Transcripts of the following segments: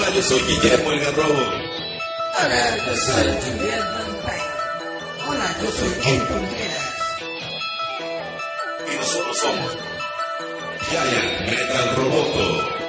Hola, yo soy Guillermo el Garrobo. Hola, yo soy Vampire. Hola, yo soy Ken Contreras. Y nosotros somos Giant Metal Roboto.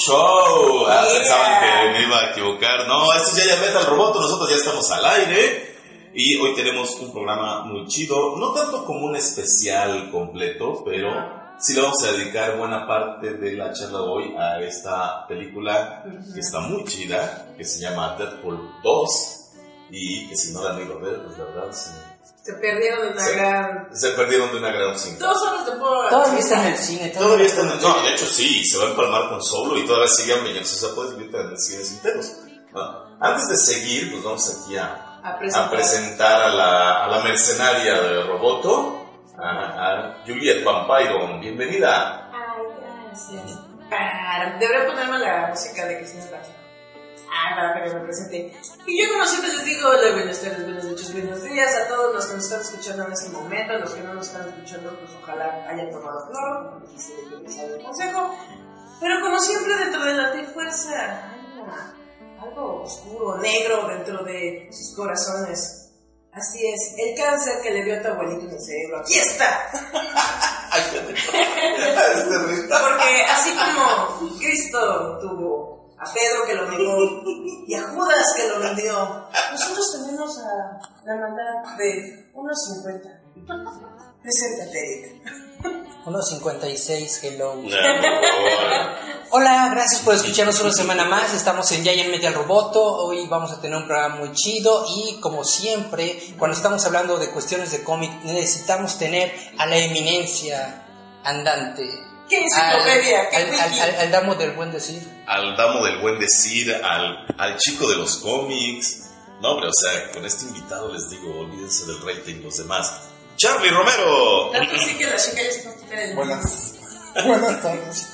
Show. Ah, pensaban que me iba a equivocar. No, este es Giant Metal Roboto. Nosotros ya estamos al aire. Y hoy tenemos un programa muy chido. No tanto como un especial completo, pero sí le vamos a dedicar buena parte de la charla de hoy a esta película que está muy chida, que se llama Deadpool 2. Y que si no la han ido a ver, pues la verdad se, Se perdieron de una se- gran. se perdieron de una gran cinta. Dos horas de puro. Todavía está en el cine. Todavía está en el... No, de hecho sí, se va a empalmar con Solo y todavía sigue millones. O sea, puedes vivir en el cine sin pedos. Bueno, antes de seguir, pues vamos aquí a, A a presentar. presentar a la, a la mercenaria de Roboto, a, a Juliet Vampiro. Bienvenida. Ay, gracias. Ah, Debería ponerme la música de Cristina García. Ah, para que me presente. Y yo, como siempre, les digo: hola, buenas tardes, buenas noches, buenos días a todos los que nos están escuchando en este momento. Los que no nos están escuchando, pues ojalá hayan tomado cloro, les el consejo. Pero como siempre, dentro de la Trifuerza, hay algo oscuro, negro dentro de sus corazones. Así es, el cáncer que le dio a tu abuelito en el cerebro. ¡Aquí está! Porque así como Cristo tuvo a Pedro que lo negó y a Judas que lo vendió, nosotros tenemos a la maldad de unos 50. Preséntate, Eric. 1.56, hello. No, no, Hola, gracias por escucharnos una semana más. Estamos en Giant Metal Roboto. Hoy vamos a tener un programa muy chido y como siempre, cuando estamos hablando de cuestiones de cómic, necesitamos tener a la eminencia andante. ¿Qué enciclopedia? ¿Qué al, al, al- al damo del buen decir. al damo del buen decir, al, al chico de los cómics. No, hombre, o sea, con este invitado les digo, olvídense del rating los demás. Charlie Romero. Tanto sí que la chica ya se fue a quitar el... Buenas, buenas tardes.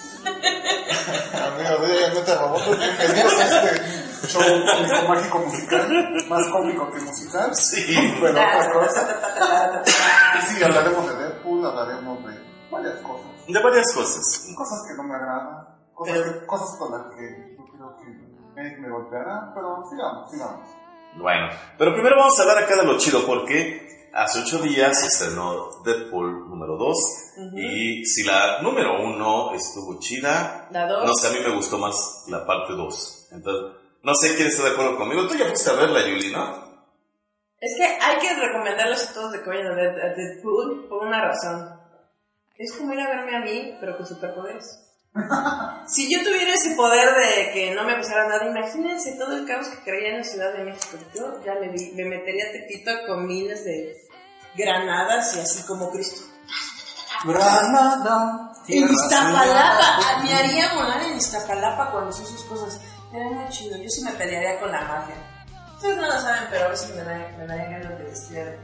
Amigos de Ella Mete Roboto, bienvenidos a este show cómico mágico musical, más cómico que musical. Sí. Pero otra cosa. Y sí, hablaremos de Deadpool, hablaremos de varias cosas. De varias cosas. Cosas que no me agradan, cosas, que- cosas con las que yo creo que me golpeará, pero sigamos, sigamos. Bueno, pero primero vamos a hablar acá de lo chido porque hace ocho días se estrenó Deadpool número 2 y si la número 1 estuvo chida, La dos. no sé, a mí me gustó más la parte 2. Entonces, no sé quién está de acuerdo conmigo. Tú ya fuiste a verla, Yuli, ¿no? Es que hay que recomendarles a todos de que vayan a ver a Deadpool por una razón. Es como ir a verme a mí, pero con superpoderes. si yo tuviera ese poder de que no me pasara nada, imagínense todo el caos que creía en la Ciudad de México. Yo ya me, vi- me metería tepito con miles de granadas y así como Cristo. Granada. En Iztapalapa, ah, me haría volar en Iztapalapa cuando son sus cosas. Era muy chido, yo sí me pelearía con la mafia. Ustedes no lo saben, pero a veces me daría, ganas de destruir.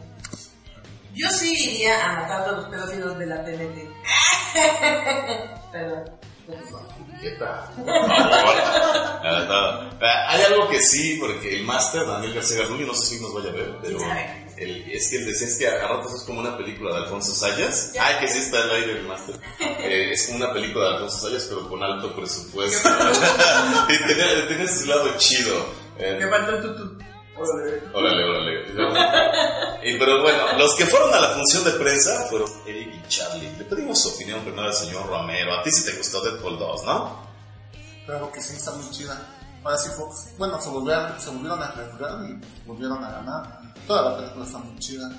Yo sí iría a matar a todos los pedófilos de la TNT. Perdón. No. Ah, Hay algo que sí, porque el máster, Daniel García Garduño, no sé si nos vaya a ver, pero el- es que él decía es que a ratos es como una película de Alfonso Sayas. Ay, que sí está al aire el máster. Eh, es una película de Alfonso Sayas, pero con alto presupuesto. y tenía su lado chido. Eh, Me faltó un tutú. Órale, órale. Y, pero bueno, los que fueron a la función de prensa fueron Eric y Charlie. Le pedimos su opinión primero al señor Romero. A ti sí te gustó Deadpool 2, ¿no? Claro que sí, está muy chida. Ahora sí, Fox, bueno, se volvieron, se volvieron a arriesgar y pues, volvieron a ganar. Toda la película está muy chida,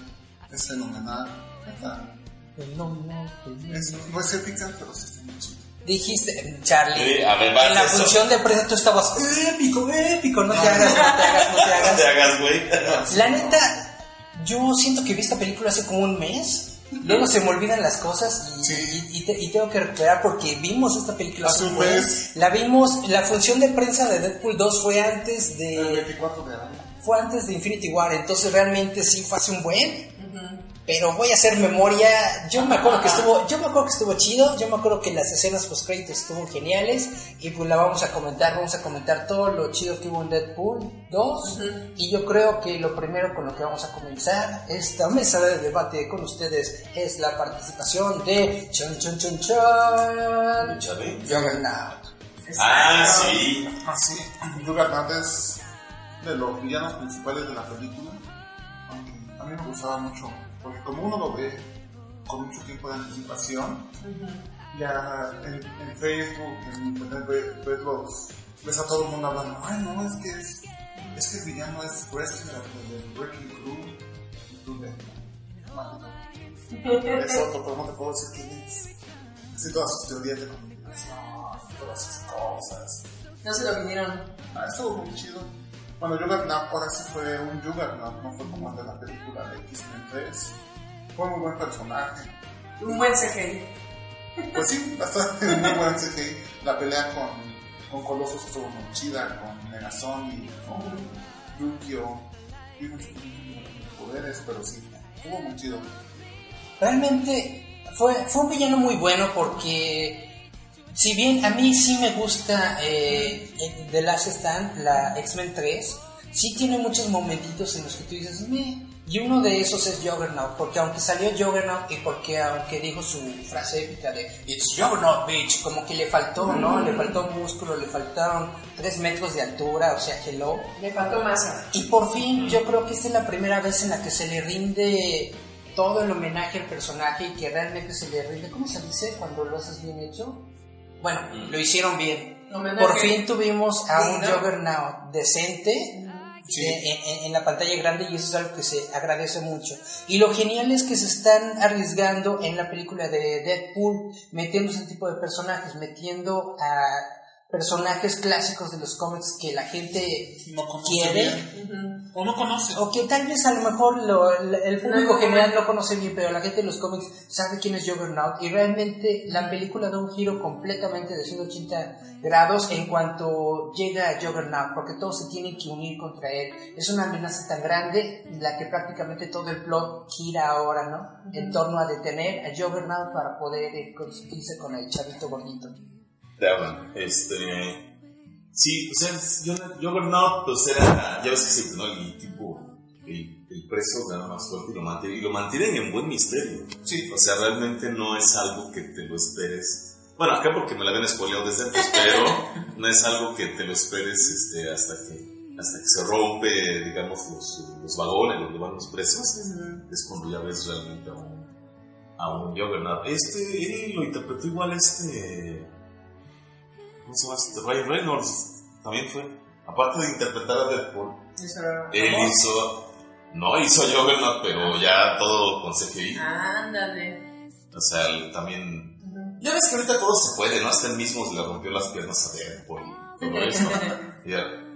es fenomenal. Está, es, no es épica, pero sí está muy chida. Dijiste, Charlie, Sí, a ver, vas, en la eso. función de prensa tú estabas épico, épico, no te hagas, no te hagas, no te No hagas. te hagas, güey. La neta, yo siento que vi esta película hace como un mes. Luego se me olvidan las cosas y, Sí. y- y te- y tengo que recuperar porque vimos esta película Hace un mes. mes. La vimos, la función de prensa de Deadpool 2 fue antes El de 24 de abril. fue antes de Infinity War, entonces realmente sí fue hace un buen. Pero voy a hacer memoria. Yo me acuerdo que estuvo, yo me acuerdo que estuvo chido. Yo me acuerdo que las escenas post créditos estuvieron geniales y pues la vamos a comentar. Vamos a comentar todo lo chido que hubo en Deadpool 2 y yo creo que lo primero con lo que vamos a comenzar esta mesa de debate con ustedes es la participación de Chon Chon Chon Chon. Juggernaut. Ah, sí. Ah, sí. Juggernaut es de los villanos principales de la película. A mí me gustaba mucho, porque como uno lo ve con mucho tiempo de anticipación, ya en, en Facebook, en internet, ve- ves, los, ves a todo el mundo hablando, ay no, es que es, es que el villano es Wrestler del Breaking Crew. Y tú de, maldito. Es otro, pero no te puedo decir quién es. Así todas sus teorías de comunicación, todas sus cosas. No se lo vinieron. Ah, estuvo muy chido. Bueno, Juggernaut ahora sí fue un Juggernaut, no fue como el de la película de X-Men 3. Fue muy buen personaje. Un buen CGI. Pues sí, bastante muy buen CGI. La pelea con, con Colossus estuvo muy chida, con Megazord, con Yukio. Tiene sus poderes, pero sí, estuvo muy chido. Realmente fue, fue un villano muy bueno porque si bien a mí sí me gusta eh, The Last Stand, la X-Men 3, sí tiene muchos momentitos en los que tú dices, "Meh". y uno de esos es Juggernaut, porque aunque salió Juggernaut y porque aunque dijo su frase épica de It's Juggernaut, bitch, como que le faltó, ¿no? Le faltó músculo, le faltaron 3 metros de altura, o sea, hello. Le faltó masa. Y por fin, yo creo que esta es la primera vez en la que se le rinde todo el homenaje al personaje y que realmente se le rinde, ¿cómo se dice cuando lo haces bien hecho? Bueno, lo hicieron bien. Por fin tuvimos a un. Juggernaut decente Sí. en, en- en la pantalla grande y eso es algo que se agradece mucho. Y lo genial es que se están arriesgando en la película de Deadpool, metiendo ese tipo de personajes, metiendo a personajes clásicos de los cómics que la gente No conoce quiere bien. O no conoce. o que tal vez a lo mejor lo- el público No, general no conoce bien, pero la gente de los cómics sabe quién es Juggernaut y realmente la película da un giro completamente de 180 grados en cuanto llega a Juggernaut, porque todos se tienen que unir contra él. Es una amenaza tan grande la que prácticamente todo el plot gira ahora, ¿no? En torno a detener a Juggernaut para poder eh, conseguirse con el chavito gordito. Te hablan. Este. Sí, o sea, yo, Juggernaut, pues era. Ya ves que siempre, ¿no? El tipo. El, el preso gana más fuerte y lo mantiene. Y lo mantienen en buen misterio. Sí. O sea, realmente no es algo que te lo esperes. Bueno, acá porque me la habían spoileado desde antes, pero no es algo que te lo esperes este, hasta que hasta que se rompe, digamos, los, los vagones donde van los presos. Es cuando ya ves realmente a un, a un Juggernaut. Este, él lo interpretó igual este... ¿Cómo se llama este? Ryan Reynolds también fue. Aparte de interpretar a Deadpool, él hizo... No hizo Juggernaut, pero ya todo con CGI. Ándale. O sea, él también. Ya ves que ahorita todo se puede, ¿no? Hasta él mismo le rompió las piernas a Deadpool y todo eso.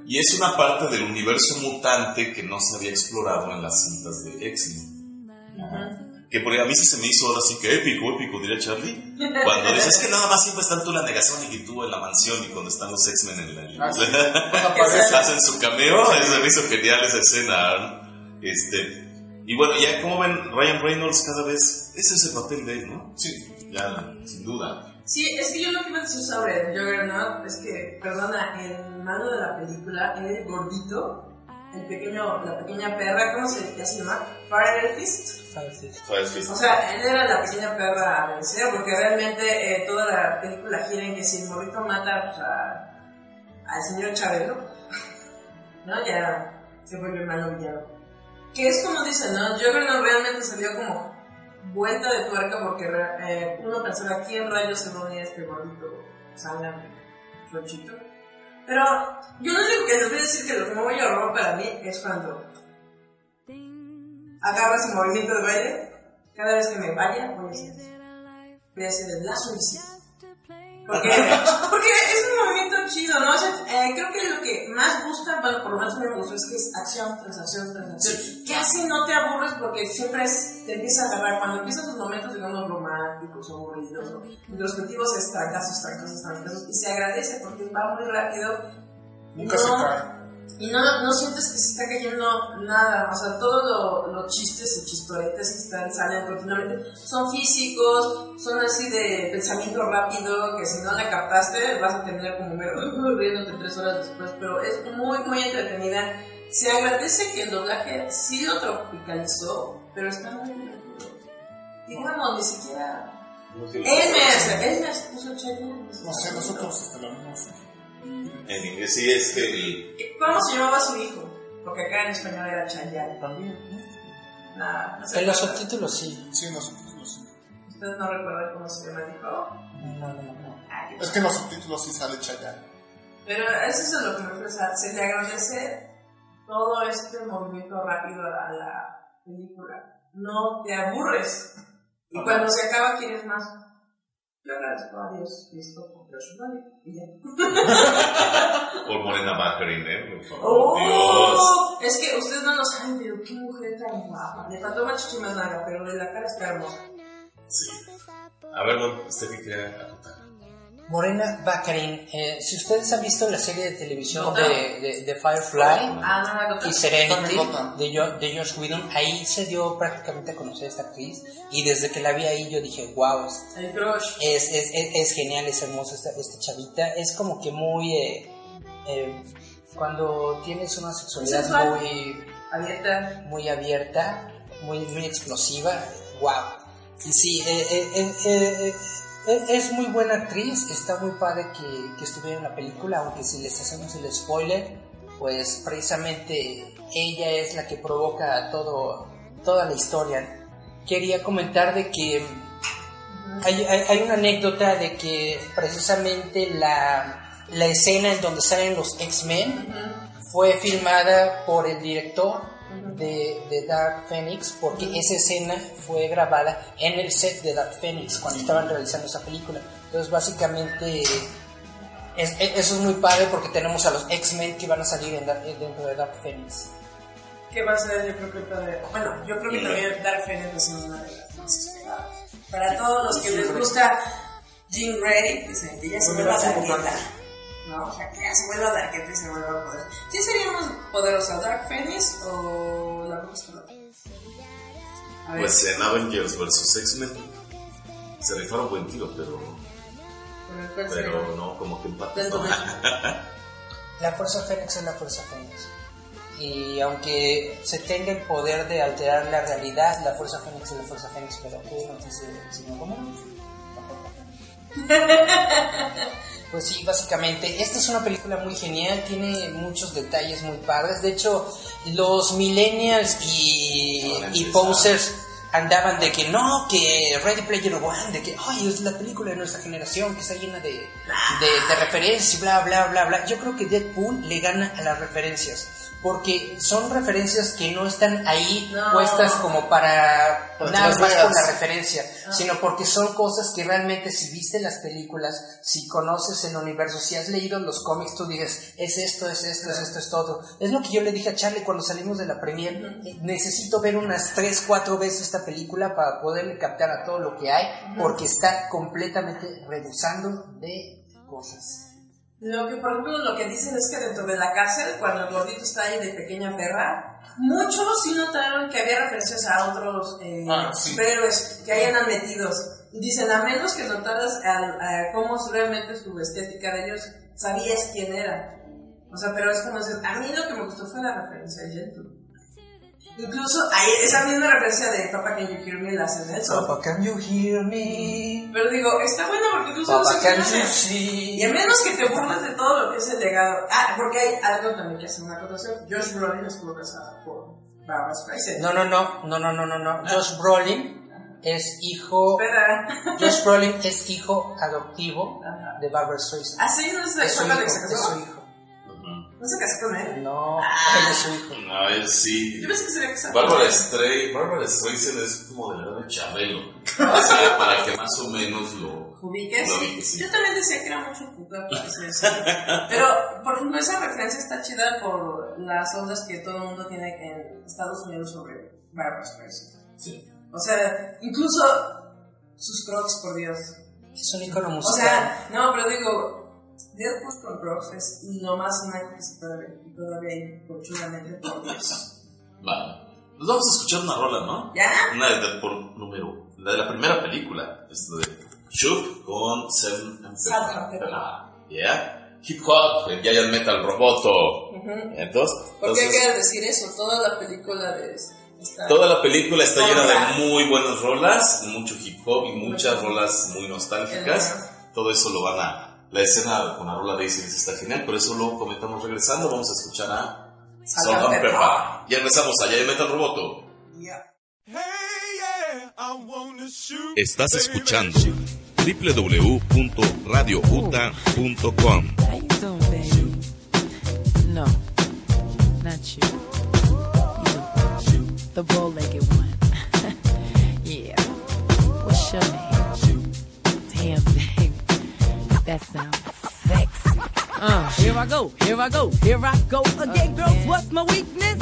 Y es una parte del universo mutante que no se había explorado en las cintas de X-Men. Que por a mí sí se me hizo ahora sí que épico, épico, diría Charlie. Cuando dices que nada más siempre están tú la negación y tú en la mansión y cuando están los X-Men en la. Ah, sí. Hacen su cameo, eso me hizo genial esa escena. Este, y bueno, ya como ven, Ryan Reynolds cada vez, ese es el papel de él, ¿no? Sí. Ya, sin duda. Sí, es que yo lo que iba a decir sobre Juggernaut es que, perdona, el malo de la película, el gordito, el pequeño, la pequeña perra, ¿cómo se, ya se llama? Fire Fist. Fire Fist. O sea, él era la pequeña perra a vencer, porque realmente eh, toda la película gira en que si el morrito mata pues, a- al señor Chabelo, ¿no? Ya se vuelve malo villano. Que es como dicen, ¿no? Juggernaut realmente salió como vuelta de tuerca porque re- eh, uno pensaba quién rayos se va a unir a este gordito sangrante. flochito. Pero yo lo único que les voy a decir que lo que me voy a robar para mí es cuando agarras su movimiento de baile. Cada vez que me vaya, voy a hacer, el lazo invisible. Porque, porque es un movimiento chido, ¿no? O sea, eh, creo que lo que más gusta, bueno, por lo menos me gustó, es que es acción tras acción tras acción. Que así no te aburres porque siempre es, te empieza a agarrar. Cuando empiezan tus momentos, digamos, románticos, aburridos, ¿no? introspectivos, es trancazos, trancazos, trancazos. Y se agradece porque va muy rápido. Nunca No. se cae. Y no, no sientes que se está cayendo nada, o sea, todos lo- los chistes y chistoretes que están, salen continuamente son físicos, son así de pensamiento rápido, que si no la captaste vas a terminar como mero riéndote tres horas después, pero es muy, muy entretenida. Se agradece que el doblaje sí lo tropicalizó, pero está muy divertido. Digamos, ni siquiera... Elmer, Elmer se puso Chayanne. No sé, nosotros hasta la misma. En inglés sí es que el. ¿Cómo se llamaba su hijo? Porque acá en español era Chayanne. También, Nada, no sé En los subtítulos sí. Sí, nosotros no sé. Ustedes no recuerdan cómo se llama el hijo. No, no, no. Ay, Es que en los subtítulos sí sale Chayanne. Pero eso es a lo que me refiero. o sea, Se te agradece todo este movimiento rápido a la película. No te aburres. Y cuando se acaba quieres más. Yo agradezco a Dios Cristo Josh Brolin. Y ya. Por Morena Baccarin, ¿eh? Por favor, ¡Oh! Dios. Es que ustedes no lo saben, pero qué mujer tan guapa. Le faltó más chichi más larga, pero de la cara está hermosa. Sí. A ver, no, usted que quiere acotar. Morena Baccarin, eh, si ustedes han visto la serie de televisión No. de, de, de Firefly Ah, no, y Serenity de, de Josh Whedon, ahí se dio prácticamente a conocer a esta actriz y desde que la vi ahí yo dije, wow, es, es, es, es genial, es hermosa esta, esta chavita, es como que muy... eh, eh, cuando tienes una sexualidad Sensual. muy Abierta. muy abierta, muy, muy explosiva. ¡Wow! Y sí, eh, eh, es muy buena actriz, está muy padre que, que estuviera en la película, aunque si les hacemos el spoiler, pues precisamente ella es la que provoca todo, toda la historia. Quería comentar de que hay, hay- hay una anécdota de que precisamente la, la escena en donde salen los X-Men fue filmada por el director de, de Dark Phoenix porque esa escena fue grabada en el set de Dark Phoenix cuando estaban realizando esa película. Entonces básicamente es- es- eso es muy padre porque tenemos a los X-Men que van a salir en Dark- dentro de Dark Phoenix. ¿Qué va a ser? Yo creo que para- Bueno, yo creo que también Dark Phoenix es una de las más esperadas. Para todos los que les gusta Jean Grey, que ya se vuelva darketa. ¿No? O sea, que ya se vuelva darketa y se vuelva poder. ¿Sí seríamos poderosa Dark Phoenix o la Bruja Pues en Avengers vs X-Men se rifaron buen tiro, pero, pero no, como que de- La Fuerza Fénix es la Fuerza Fénix. Y aunque se tenga el poder de alterar la realidad, la Fuerza Fénix es la Fuerza Fénix, pero ¿qué nos dice el? La Fuerza Fénix. Pues sí, básicamente, esta es una película muy genial, tiene muchos detalles muy padres. De hecho, los millennials y, y posers andaban de que no, que Ready Player One, de que, ay, es la película de nuestra generación que está llena de, de, de referencias y bla, bla, bla, bla. Yo creo que Deadpool le gana a las referencias. Porque son referencias que no están ahí No. puestas como para nada más por la referencia, Ah. sino porque son cosas que realmente si viste las películas, si conoces el universo, si has leído los cómics, tú dices, es esto, es esto, es esto, es todo. Es lo que yo le dije a Charlie cuando salimos de la premier, eh, necesito ver unas 3, 4 veces esta película para poderle captar a todo lo que hay, porque está completamente rebusando de cosas. Lo que, por ejemplo, lo que dicen es que dentro de la cárcel, cuando el gordito está ahí de pequeña perra, muchos sí notaron que había referencias a otros eh, Ah, sí. superhéroes que hayan metidos. Dicen, a menos que notaras al- a cómo realmente su estética de ellos, sabías quién era. O sea, pero es como decir, a mí lo que me gustó fue la referencia de Gentleman. Incluso hay esa misma referencia de Papa Can You Hear Me la hace Nelson. Papa, can you hear me? Pero digo, está bueno porque incluso Papa, no can se you conoce. see? Y a menos que te burles de todo lo que es el legado. Ah, porque hay algo también que hace una acotación. Josh Brolin estuvo casado por Barbara Streisand. No, no, no, no, no, no, no, no. Josh Brolin es hijo Espera. Josh Brolin es hijo adoptivo Ajá. de Barbara Streisand. ¿Ah, sí? ¿No Es su hijo, es su hijo. ¿No se casó con él? No, él es su hijo. No, él sí. Yo pensé que se había casado. Bárbara Streisand, Bárbara Streisand es como de la edad de Chabelo. O sea, para que más o menos lo... ¿Ubiques? Lo ubiques, sí. Yo también decía que era mucho puta para. Pero, por ejemplo, esa referencia está chida por las ondas que todo el mundo tiene en Estados Unidos sobre Barbara Streisand. Sí. O sea, incluso sus crocs, por Dios. Es un icono O musical. sea, no, pero digo, Deadpool con es lo más naco que se puede ver. Y todavía hay chulamente por Dios. Vale. Nos vamos a escuchar una rola, ¿no? ¿Ya? Una de Deadpool número... La de la primera película. Esta de Shook con Seven and. Ah, Yeah. Hip Hop, el Giant Metal Roboto. Entonces, ¿Por qué entonces quiere decir eso? Toda la película de esta... toda la película está llena de muy buenas rolas, mucho hip hop y muchas rolas muy nostálgicas. Todo eso lo van a... La escena con la rola de Isis está genial, por eso lo comentamos regresando. Vamos a escuchar a Salt Salt and and Pepper. Pepper. Ya regresamos a Giant Metal Roboto. Ya. Estás escuchando www.radiouta.com? No, not you. You, the bow-legged one. yeah. What's your name? That sounds sexy. Uh, here I go, here I go, here I go again, girls. What's my weakness?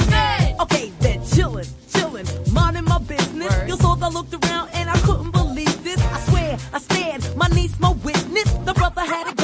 Okay, then chillin', chillin', minding my business. You saw I looked around and I couldn't believe this. I swear, I stand, my niece, my witness. The brother had it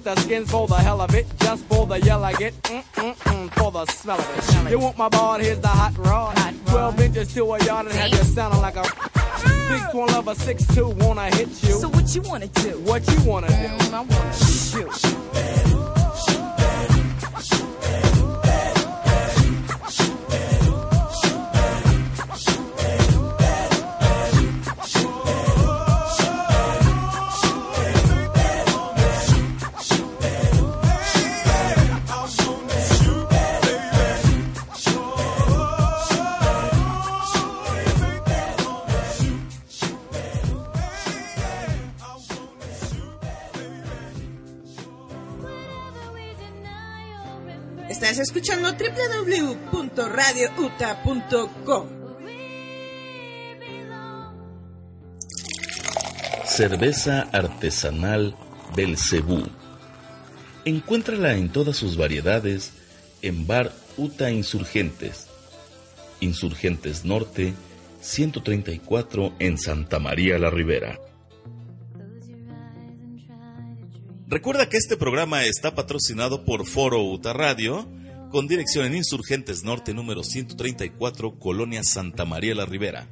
Hit the skins for the hell of it, just for the yell I get, mm mm mm, for the smell of it. Smell it. You want my board? Here's the hot rod. Hot rod. Twelve inches to a yard and have you sounding like a six one lover, six two. Wanna hit you? So what you wanna do? what you wanna do? I wanna shoot. Estás escuchando www.radiouta.com. Cerveza artesanal Belcebú. Encuéntrala en todas sus variedades en Bar Uta Insurgentes. Insurgentes Norte, 134 en Santa María la Ribera. Recuerda que este programa está patrocinado por Foro Uta Radio, con dirección en Insurgentes Norte número 134, Colonia Santa María la Ribera.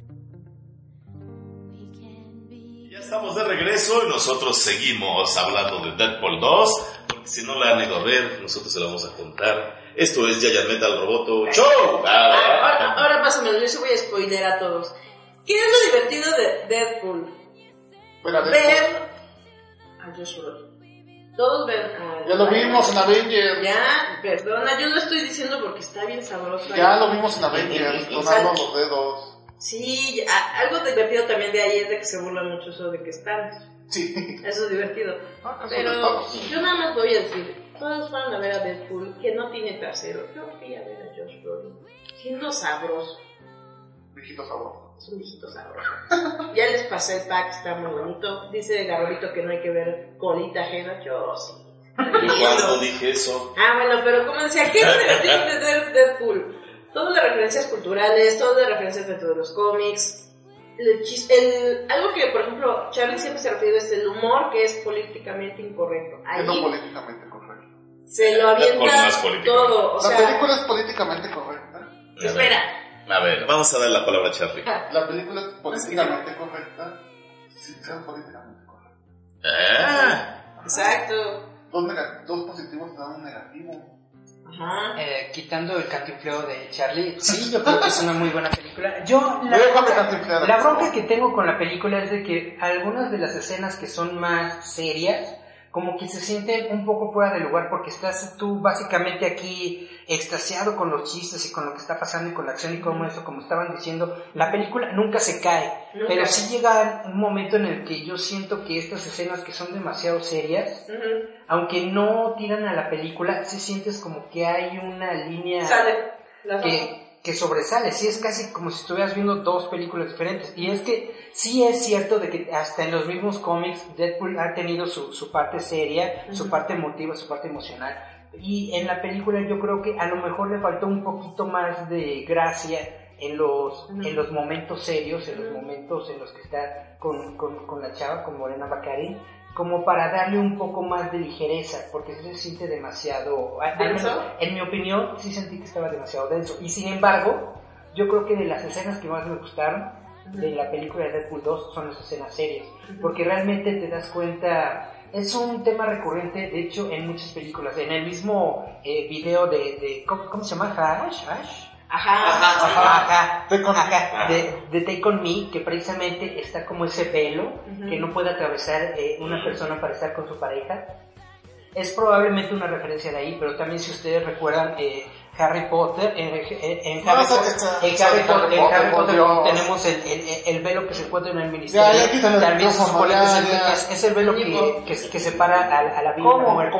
Ya estamos de regreso y nosotros seguimos hablando de Deadpool 2, porque si no la han ido a ver, nosotros se la vamos a contar. Esto es Giant Metal Roboto Show. Ah, ahora, ahora pásamelo, yo se voy a spoiler a todos. ¿Qué es lo divertido de Deadpool? De Ver a Josh Brolin. Todos ven. Ya lo vimos en Avengers. Ya, perdona, yo lo estoy diciendo porque está bien sabroso. Ya lo vimos en Avengers, tronando los dedos. Sí, a- algo divertido también de ahí es de que se burlan mucho eso de que están. Sí. Eso es divertido. Ah, Pero yo nada más voy a decir, todos fueron a ver a Deadpool, que no tiene trasero. Yo fui a ver a Josh Brolin, siendo sabroso. Viejito sabroso. Es un viejito sabroso. ya les pasé el pack, está muy bonito. Dice Garolito que no hay que ver colita ajena. Yo sí. Yo cuando dije eso. Ah, bueno, pero como decía, ¿qué es lo divertido de Dead- Deadpool? Todas las referencias culturales, todas las referencias dentro de los cómics. El chis- el- algo que, por ejemplo, Charlie siempre se refiere es el humor que es políticamente incorrecto. Es Ahí políticamente correcto. se lo no avienta todo. O La sea, película es políticamente correcta. espera. A ver, vamos a dar la palabra a Charlie. La película es políticamente correcta sin ser políticamente correcta. Ah, Exacto. Dos, dos positivos dan un negativo. Ajá. Eh, quitando el cantinfleo de Charlie, sí, yo creo que es una muy buena película. Yo, la, la bronca que tengo con la película es de que algunas de las escenas que son más serias, como que se sienten un poco fuera de lugar porque estás tú básicamente aquí extasiado con los chistes y con lo que está pasando y con la acción y como eso, como estaban diciendo, la película nunca se cae, Nunca. pero sí llega un momento en el que yo siento que estas escenas que son demasiado serias, aunque no tiran a la película, sí sientes como que hay una línea Sale. Que, que sobresale. Sí, es casi como si estuvieras viendo dos películas diferentes. Y es que sí es cierto de que hasta en los mismos cómics Deadpool ha tenido su, su parte seria, su parte emotiva, su parte emocional. Y en la película yo creo que a lo mejor le faltó un poquito más de gracia en los, en los momentos serios, en los momentos en los que está con, con, con la chava, con Morena Bacari, como para darle un poco más de ligereza, porque se siente demasiado, ¿Denso? en mi opinión, sí sentí que estaba demasiado denso. Y sin embargo, yo creo que de las escenas que más me gustaron de la película de Deadpool 2 son las escenas serias, porque realmente te das cuenta, es un tema recurrente, de hecho, en muchas películas. En el mismo eh, video de, de ¿cómo, cómo se llama? Hash, Hash. Ajá. Ajá, ajá, Take on- ajá, de, de Take On Me, que precisamente está como ese velo Ujú. que no puede atravesar eh, una persona para estar con su pareja. Es probablemente una referencia de ahí, pero también si ustedes recuerdan eh, Harry Potter, en, en- en Harry, Potter, en Harry Potter, en Harry tenemos el, el- el velo que se encuentra en el ministerio. Ya, también se micrófono, supone ya, que es el, es- velo que, que, que separa a, a la vida y la ¿Cómo muerte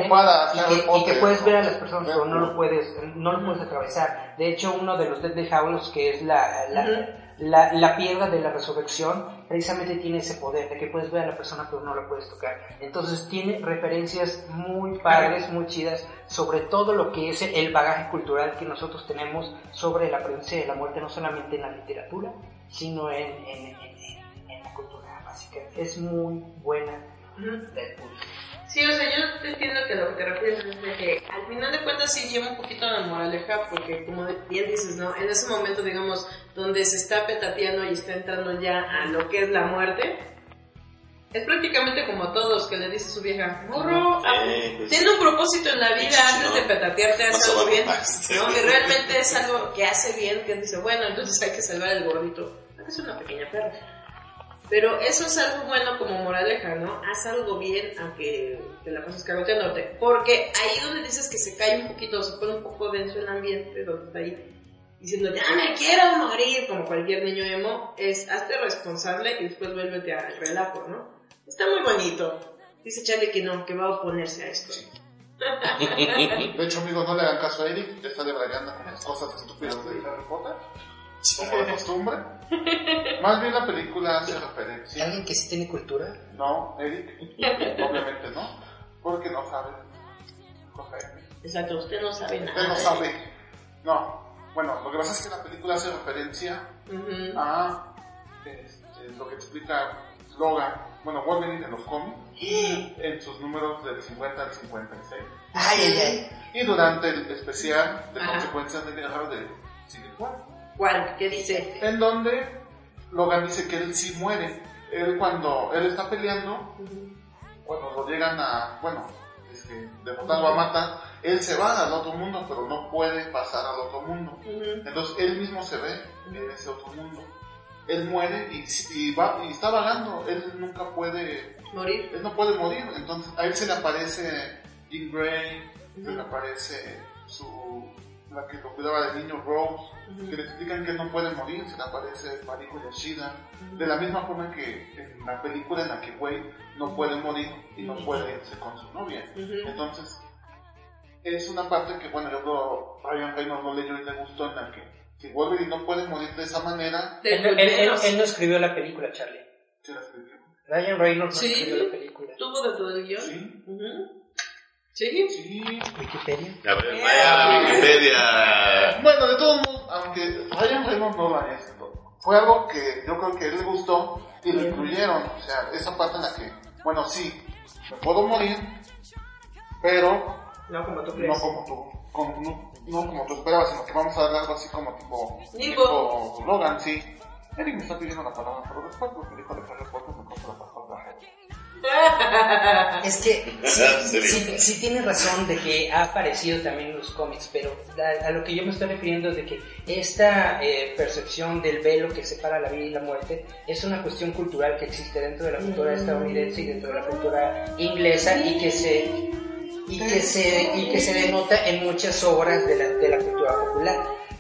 y que, y que Potter puedes ver a las personas pero no lo puedes no lo puedes atravesar de hecho uno de los Deadly Hallows que es la. La, la piedra de la resurrección precisamente tiene ese poder de que puedes ver a la persona pero no la puedes tocar. Entonces tiene referencias muy padres muy chidas sobre todo lo que es el bagaje cultural que nosotros tenemos sobre la presencia de la muerte no solamente en la literatura sino en, en, en- en- la cultura. Básica es muy buena. Deadpool Sí, o sea, yo te entiendo que lo que te refieres es de que al final de cuentas sí lleva un poquito la moraleja porque como bien dices, ¿no? En ese momento, digamos, donde se está petateando y está entrando ya a lo que es la muerte, es prácticamente como todos que le dice su vieja, morro, ah, pues. ten un propósito en la vida Sí, antes ¿no? de petatearte, haz algo bien. ¿no? Y realmente es algo que hace bien, que dice, bueno, entonces hay que salvar al gordito, es una pequeña perra. Pero eso es algo bueno como moraleja, ¿no? Haz algo bien aunque te la pases cagoteándote. Porque ahí donde dices que se cae un poquito, se pone un poco denso el ambiente, donde está ahí diciendo, ya me quiero morir, como cualquier niño emo, es hazte responsable y después vuélvete al relajo, ¿no? Está muy bonito. Dice Charlie que no, que va a oponerse a esto. De hecho, amigos, no le hagan caso a Eric, está debrayando con las cosas estúpidas de Harry Potter, como de costumbre. Más bien la película hace referencia. ¿Alguien que sí tiene cultura? No, Eric, obviamente no, porque no sabe. Correcto. Exacto, usted no sabe Usted nada. no sabe. No, bueno, lo que pasa es que la película hace referencia Ujú. a este, lo que explica Logan, bueno, Wolverine en los cómics, en sus números del 50 al 56. Ay, ay, ay. Y durante el especial de Ajá. consecuencias de guerra de Civil War, ¿Cuál? ¿Qué dice? en donde Logan dice que él sí muere. Él cuando él está peleando, cuando lo llegan a, bueno, este, derrotarlo a matar, él se va al otro mundo, pero no puede pasar al otro mundo. Entonces él mismo se ve en ese otro mundo. Él muere y, y va, y está vagando, él nunca puede Morir. él no puede morir, entonces a él se le aparece Jean Grey, se le aparece su la que lo cuidaba del niño Rose, que le explican que no puede morir, se le aparece Mariko Yoshida, de la misma forma que en la película en la que Wade no puede morir y no puede irse con su novia. Entonces, es una parte que, bueno, yo creo Ryan Reynolds no leyó y le gustó en la que si Wolverine no puede morir de esa manera, De Él, él- él- él no escribió la película, Charlie. se la escribió. Ryan Reynolds no Sí. escribió la película. ¿Tuvo de todo el guion? Sí. ¿Sí? sí. Wikipedia. A ver, vaya a la Wikipedia. Bueno, de todos modos, aunque Ryan Reynolds no lo hecho, fue algo que yo creo que a él le gustó y lo incluyeron. O sea, esa parte en la que, bueno, sí, me puedo morir, pero No como tú no crees. como tú, con- no, no como tú esperabas, sino que vamos a dar algo así como tipo, Limbo. tipo Logan, sí. Eric me está pidiendo la palabra, pero después porque dijo de Harry Potter me la palabra. Es que sí, Sí. tiene razón de que ha aparecido también en los cómics, pero a, a lo que yo me estoy refiriendo es de que esta eh, percepción del velo que separa la vida y la muerte es una cuestión cultural que existe dentro de la cultura estadounidense y dentro de la cultura inglesa y que se y que se y que se denota en muchas obras de la, de la cultura popular.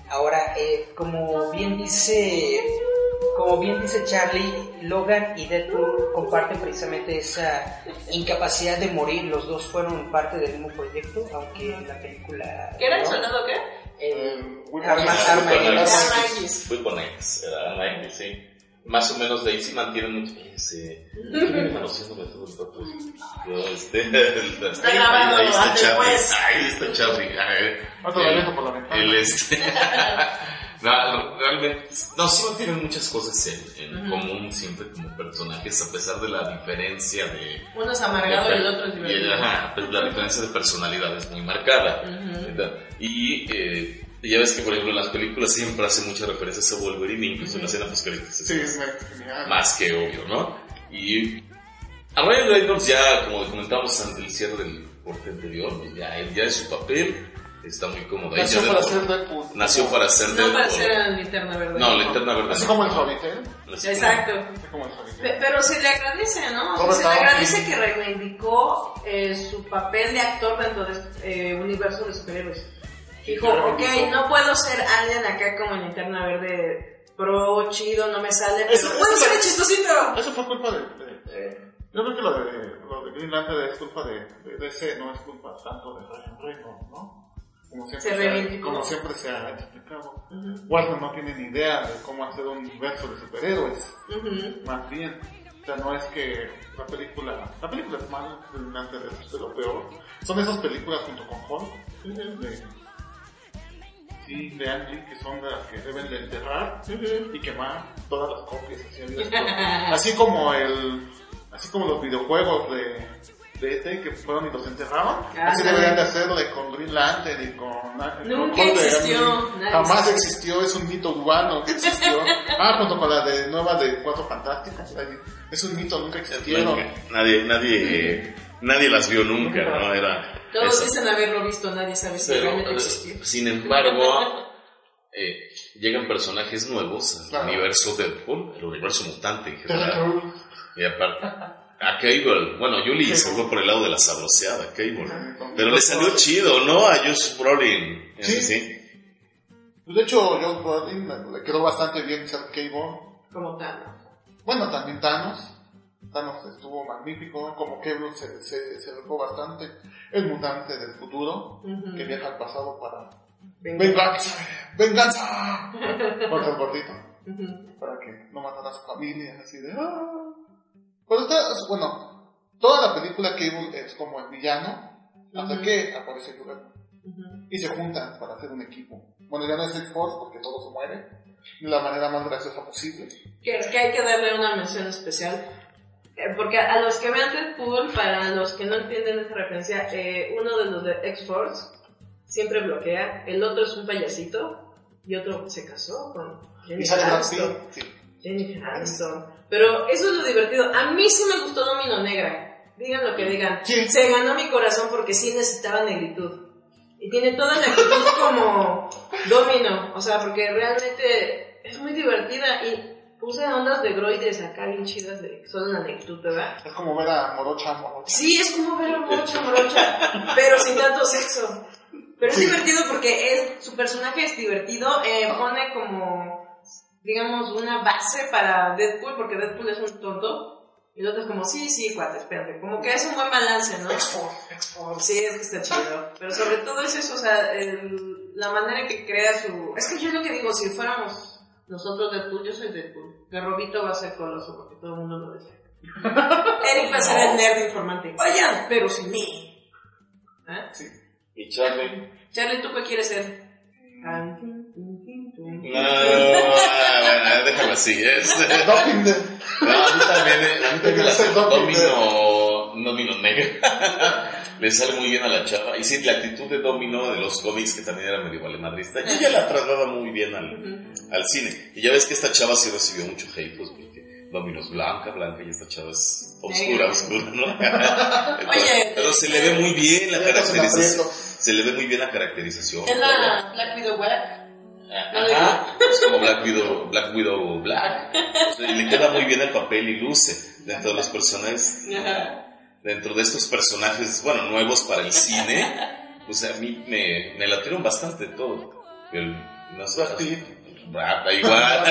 Ahora, eh, como bien dice como bien dice Charlie, Logan y Deadpool comparten precisamente esa incapacidad de morir. Los dos fueron parte del mismo proyecto, aunque en la película. ¿Qué era el sonido qué? Eh, Weapon Arma- X. Weapon X. Sí. Más o menos de ahí sí mantienen mucho. Ese. Conociéndome todo el rato. Yo, este. Está grabando, Ahí está antes, Charlie. pues. Ahí está Charlie. Otro por la ventana. El este. No, realmente, no, sí mantienen muchas cosas en, en común siempre como personajes, a pesar de la diferencia de, Uno es amargado y el otro es y, divertido. ajá, pero la diferencia de personalidad es muy marcada. ¿verdad? Y eh, ya ves que, por ejemplo, en las películas siempre hace muchas referencias a Wolverine, incluso en la escena post Sí, es genial. más que obvio, ¿no? Y a Ryan Reynolds ya, como comentamos ante el cierre del corte anterior, pues ya ya es su papel, está muy cómodo. Nació para ser Deadpool. Nació para ser No para Deadpool. ser la linterna verde. No, linterna verde. Así no. como el Suavitel. Así Exacto. Así. Pero se le agradece, ¿no? Se le agradece que reivindicó eh, su papel de actor dentro del eh, universo de superhéroes. Dijo, ok, no puedo ser alguien acá como en Linterna Verde pro, chido, no me sale, pero Eso- puedo eso- ser chistosito. Eso fue culpa de, de- Yo creo que lo de, lo de Green Lantern es culpa de, de DC, no es culpa tanto de Ryan Reynolds, ¿no? Como siempre Se ha- reivindicó. como siempre se ha explicado. Warner no tiene ni idea de cómo hacer un universo de superhéroes, más bien. O sea, no es que la película... La película es mala, Green Lantern es de lo peor. Son esas películas junto con Hulk, de, sí, de Ang Lee, que son de las que deben de enterrar y quemar todas las copias así, así como el así como los videojuegos de, de ET que fueron y los enterraban así Ándale. deberían de hacerlo con Green Lantern y con con Nunca de existió, nadie jamás sabe. existió es un mito urbano que existió ah junto con la de nueva de Cuatro Fantásticos es un mito nunca existieron Nunca. Nadie, nadie, nadie las vio nunca, ¿no? Era. Todos eso. dicen haberlo visto, nadie sabe si Pero, realmente eh, existió. sin embargo, eh, llegan personajes nuevos al Claro. universo Deadpool, el universo mutante en general. Y aparte, a Cable, bueno, Yuli se fue por el lado de la sabroseada, Cable. Pero le salió chido, ¿no? A Josh Brolin. Sí. Sí. Pues de hecho John Brolin le- quedó bastante bien ser Cable Como tal. Bueno, también Thanos. Thanos estuvo magnífico, como Kevin se, se, se bastante. El mutante del futuro, Ujú. que viaja al pasado para Venga. venganza, venganza contra el gordito, Ujú. para que no matara a su familia, así de... "Ah". Pero está, bueno, toda la película Cable es como el villano, hasta Ujú. que aparece Juggernaut. Ujú. y se juntan para hacer un equipo. Bueno, ya no es X-Force porque todo se muere de la manera más graciosa posible. Que, que hay que darle una mención especial. Eh, Porque a los que vean Deadpool, para los que no entienden esa referencia, eh, uno de los de X-Force siempre bloquea, el otro es un payasito y otro se casó con Jennifer Aniston. Sí. Jennifer Aniston. Pero eso es lo divertido. A mí sí me gustó Domino Negra. Digan lo que digan. Sí. Se ganó mi corazón porque sí necesitaba negritud. Y tiene toda la actitud como Domino. O sea, porque realmente es muy divertida y usa ondas de groides acá bien chidas de solo la negritud, ¿verdad? Es como ver a Morocha Morocha. Sí, es como ver a Morocha Morocha, pero sin tanto sexo. Pero es Sí. divertido porque él, su personaje es divertido, eh, pone como, digamos, una base para Deadpool, porque Deadpool es un tonto. Y el otro es como, sí, sí, cuate, espérate. Como que es un buen balance, ¿no? Sí, es que está chido. Pero sobre todo es eso, o sea, el- la manera en que crea su... Es que yo lo que digo, si fuéramos nosotros Deadpool, yo soy Deadpool. Que Robito va a ser coloso porque todo el mundo lo desea. Eric va a ser el nerd informante. Oigan, pero sin mí. ¿Eh? Y Charlie. Charlie, ¿tú qué quieres ser? No, así. Es, Doppington. no, a mí también, eh, a mí también la Ese Domino. Domino, Domino Negra. Le sale muy bien a la chava. Y sí, la actitud de Domino de los cómics, que también era medio valemadrista, y ella la traslada muy bien al, al cine. Y ya ves que esta chava sí recibió mucho hate, pues, porque Domino es blanca, blanca, y esta chava es oscura, oscura, ¿no? Entonces, Oye, pero se le ve muy bien la caracterización. Se le ve muy bien la caracterización. Es la Black Widow Black. Ajá, es como Black Widow, Black Widow Black. Y le queda muy bien el papel y luce dentro de los personajes, Ajá. dentro de estos personajes, bueno, nuevos para el cine. Pues a mí me, me latieron bastante todo. El, no sé, Brad Pitt. Brad, da igual.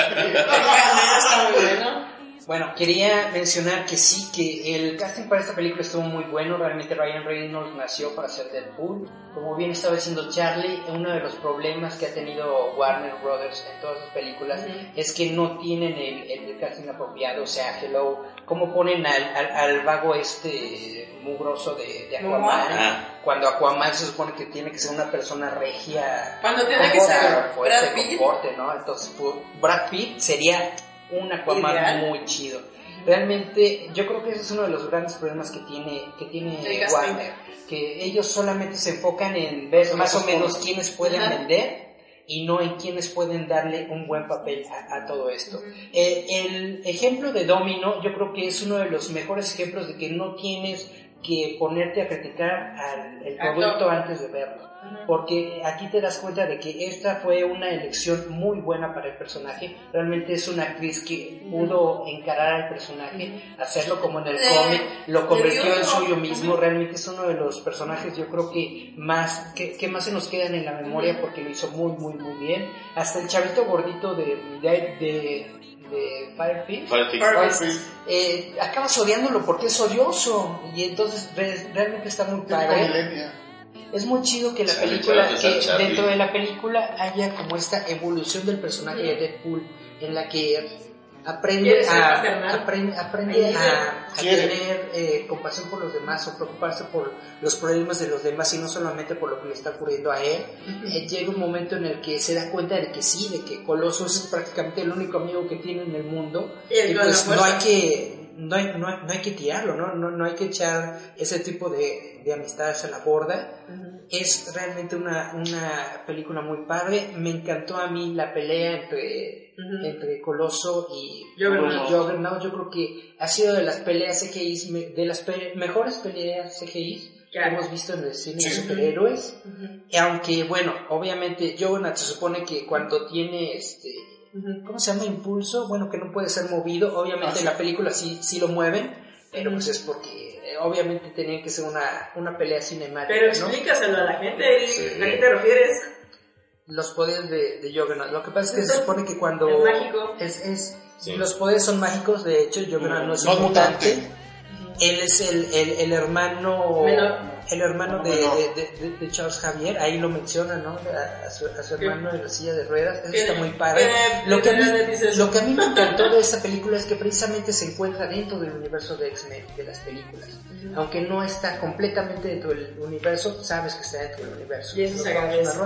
Bueno. Quería mencionar que sí, que el casting para esta película estuvo muy bueno. Realmente Ryan Reynolds nació para ser Deadpool. Como bien estaba diciendo Charlie, uno de los problemas que ha tenido Warner Brothers en todas sus películas es que no tienen el, el casting apropiado. O sea, Hello, ¿cómo ponen al, al, al vago este mugroso de, de Aquaman? Momoa. Cuando Aquaman se supone que tiene que ser una persona regia. Cuando tiene que ser fuerte, Brad Pitt. porte, ¿no? Entonces, pues, Brad Pitt sería un Aquaman Ideal. muy chido. Realmente, yo creo que ese es uno de los grandes problemas que tiene, que tiene. Warner, que ellos solamente se enfocan en ver más o menos quiénes pueden Ajá. vender y no en quiénes pueden darle un buen papel a, a todo esto. Eh, el ejemplo de Domino, yo creo que es uno de los mejores ejemplos de que no tienes que ponerte a criticar al el producto antes de verlo. Porque aquí te das cuenta de que esta fue una elección muy buena para el personaje. Realmente es una actriz que pudo encarar al personaje, hacerlo como en el cómic, lo convirtió en suyo mismo. Realmente es uno de los personajes, yo creo que más, que, que más se nos quedan en la memoria porque lo hizo muy, muy, muy bien. Hasta el chavito gordito de, de, de, de Firefish. Firefish. Firefish. eh, acabas odiándolo porque es odioso y entonces ves, realmente está muy padre. Es muy chido que la Charlie, película, Charlie, que Charlie. dentro de la película haya como esta evolución del personaje de Deadpool en la que aprende a, aprende, aprende a, a tener eh, compasión por los demás o preocuparse por los problemas de los demás y no solamente por lo que le está ocurriendo a él. Eh, llega un momento en el que se da cuenta de que sí, de que Coloso es prácticamente el único amigo que tiene en el mundo Y y pues no hay que no hay, no, hay, no hay que tirarlo, ¿no? No, no hay que echar ese tipo de, de amistades a la borda. Es realmente una, una película muy padre. Me encantó a mí la pelea entre, Ujú. entre Coloso y Juggernaut. Yo creo que ha sido de las peleas CGI, de las pe- mejores peleas CGI que hemos visto en el cine de Sí. superhéroes. Ujú. Y aunque, bueno, obviamente Juggernaut se supone que cuando tiene este. ¿cómo se llama? Impulso, bueno, que no puede ser movido. Obviamente Ah, sí. en la película sí, sí lo mueven, pero pues es porque eh, obviamente tenía que ser una, una pelea cinemática, Pero ¿no? explícaselo a la gente, Sí. ¿a qué te refieres? Los poderes de, de Juggernaut. Lo que pasa es que se supone que cuando... Es mágico. Es, es- Sí. Los poderes son mágicos, de hecho, Juggernaut no es No un es mutante. mutante. Él es el, el, el hermano... Menor. El hermano de, Menor. de, de- de- de Charles Javier, ahí lo menciona, ¿no? A, a su, a su hermano en la silla de ruedas, eso está muy padre. Lo que, a mí, lo que a mí me encantó de esta película es que precisamente se encuentra dentro del universo de X-Men, de las películas. Aunque no está completamente dentro del universo, sabes que está dentro del universo. Y eso ¿Nos se vamos a agradece.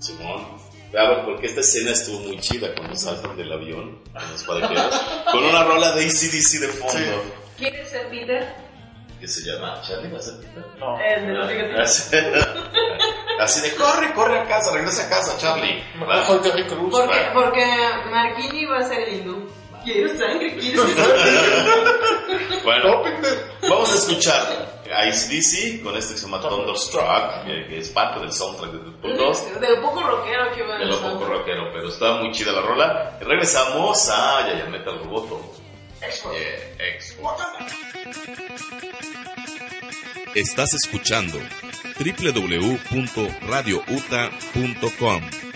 Simón. A ver, porque esta escena estuvo muy chida cuando saltan del avión los con una rola de ACDC de fondo. ¿Quieres ser Peter? ¿Qué se llama? ¿Charlie va a ser Peter? No. El de los. Así, de corre, corre a casa, regresa a casa, Charlie. Va. Soy Terry Cruz. Porque, porque Marquini va a ser el hindú. Quiero sangre, quiero sangre. Bueno, vamos a escuchar a ACDC con este que se llama Thunderstruck, que, que es parte del soundtrack de Deadpool 2. De lo poco rockero que va a De lo poco rockero, pero está muy chida la rola. Y regresamos a Yaya Metal Roboto. Yeah, Expo. Estás escuchando www.radiouta.com.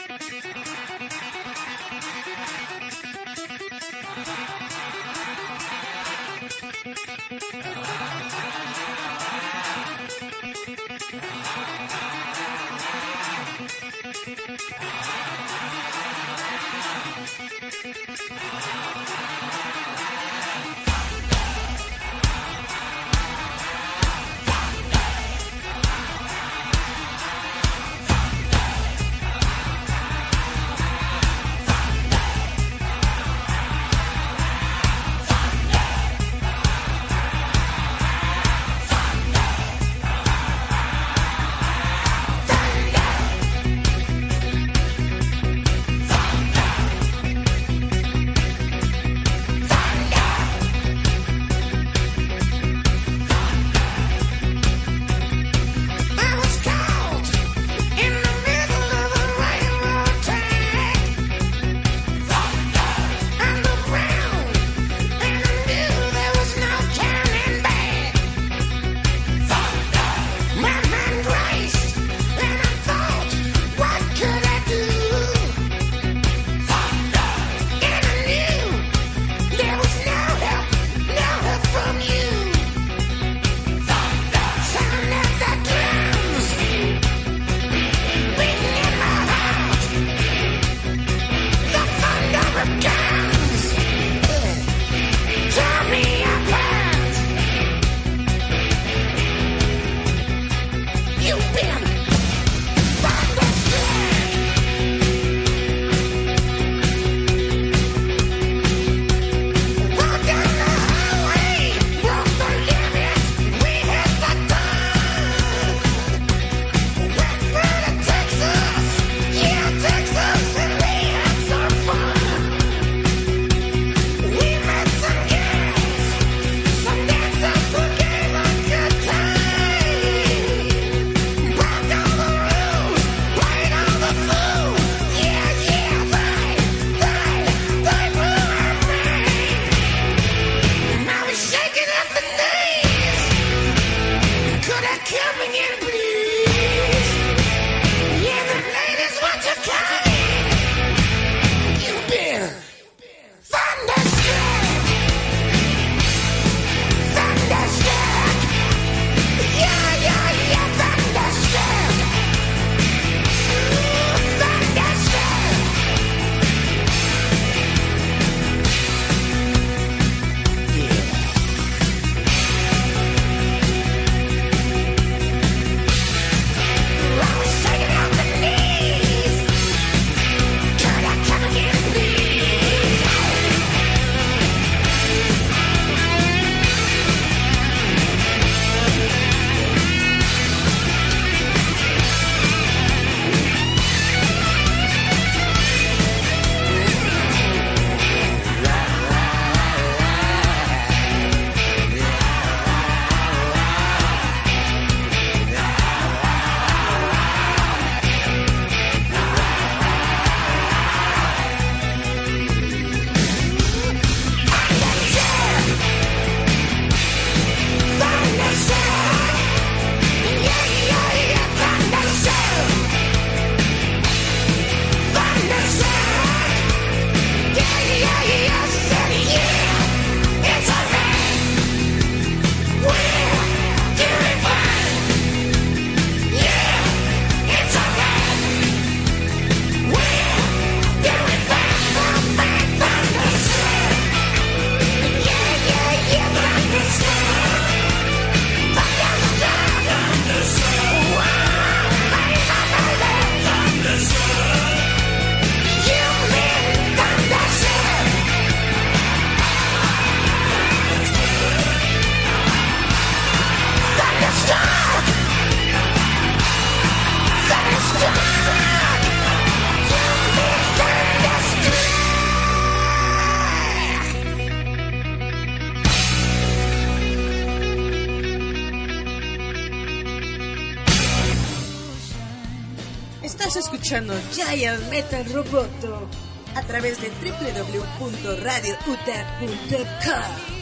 Giant Metal Roboto a través de www.radiouta.com.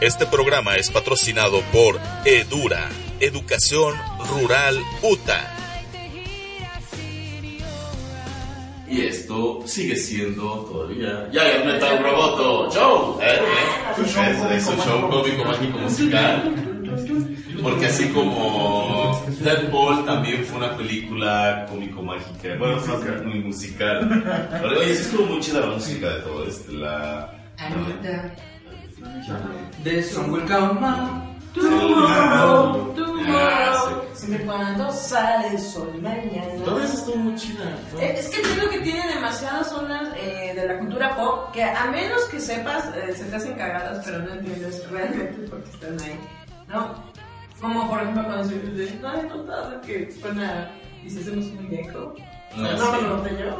Este programa es patrocinado por Edura, Educación Rural UTA. Y esto sigue siendo todavía Giant Metal Roboto Show. ¿eh? Es, es un show cómico, mágico, musical. Porque así como Deadpool también fue una película cómico mágica, bueno, fue muy musical. Pero, oye, sí estuvo muy chida la música de todo esto. La, The sun will come up. Tomorrow, Ah, tomorrow. Siempre cuando sale el sol mañana. Todo eso estuvo muy chida. ¿no? Eh, Es que entiendo que tiene demasiadas zonas eh, de la cultura pop que a menos que sepas eh, se te hacen cagadas, pero no entiendes realmente por qué están ahí, ¿no? Como por ejemplo cuando se dice, no he notado que suena y si hacemos un eco. No, No, sí. me lo noté yo.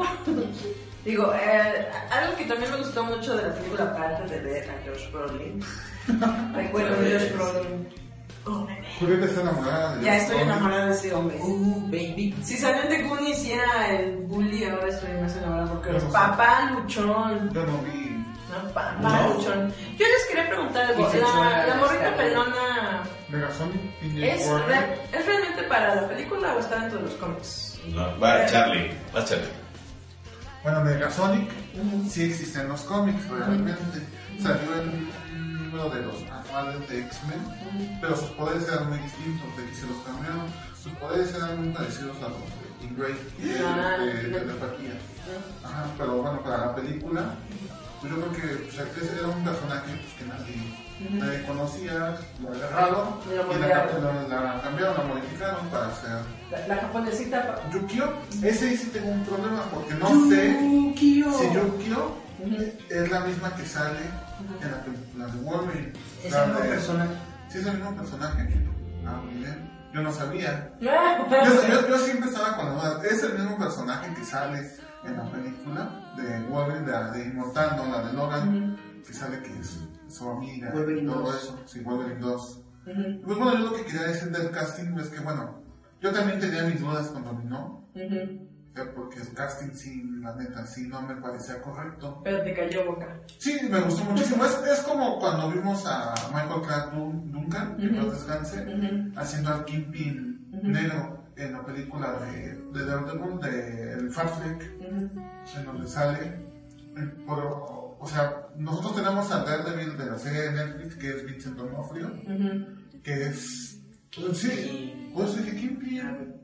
Digo, eh, algo que también me gustó mucho de la película, aparte de ver a Josh Brolin. Recuerdo de Josh Brolin. Oh, bebé. Julieta está enamorada de Ya estoy enamorada de ese hombre. Uh, baby. Si salió The Goonies y era el bully, ahora estoy más enamorada porque no sé. papá luchón. Yo no vi. Yo les quería preguntar algo. La, la morrita pelona, ¿es, re- ¿es realmente para la película o está dentro de los cómics? No, va Charlie, va Charlie. Bueno, Megasonic sí existe en los cómics, realmente. Salió en un número de los anuales de X-Men, pero sus poderes eran muy distintos, de que se los cambiaron. Sus poderes eran muy parecidos a los de Ingray y de, Ah, de sí. telepatía. Ajá, pero bueno, para la película, pues yo creo que pues, ese era un personaje pues, que nadie, nadie conocía, lo agarraron Y la, moldearon. la- la cambiaron, la modificaron para hacer La, la japonesita. Yukio. Ese sí tengo un problema porque no sé Yukio. si Yukio es la misma que sale en la película de Wolverine. Es el mismo personaje. Sí, es el mismo personaje. Ah, muy bien. Yo no sabía. Yo, yo- yo siempre estaba con la duda. Es el mismo personaje que sale en la película de Wolverine, de, la de Inmortal, no la de Logan, que sale que es su amiga Wolverine todo 2. eso. Sí, Wolverine 2. Pues bueno, yo lo que quería decir del casting es que, bueno, yo también tenía mis dudas cuando vino. eh, Porque el casting, sí, la neta, sí, no me parecía correcto. Pero te cayó boca. Sí, me gustó muchísimo. Es, es como cuando vimos a Michael Clark Dun- Duncan, que no descanse, haciendo al Kingpin negro en la película de, de Daredevil, de El Farfleck, en donde sale. eh, por- o sea, nosotros tenemos a Daredevil de la serie de Netflix, que es Vincent D'Onofrio, que es... pues sí, pues dije Kingpin.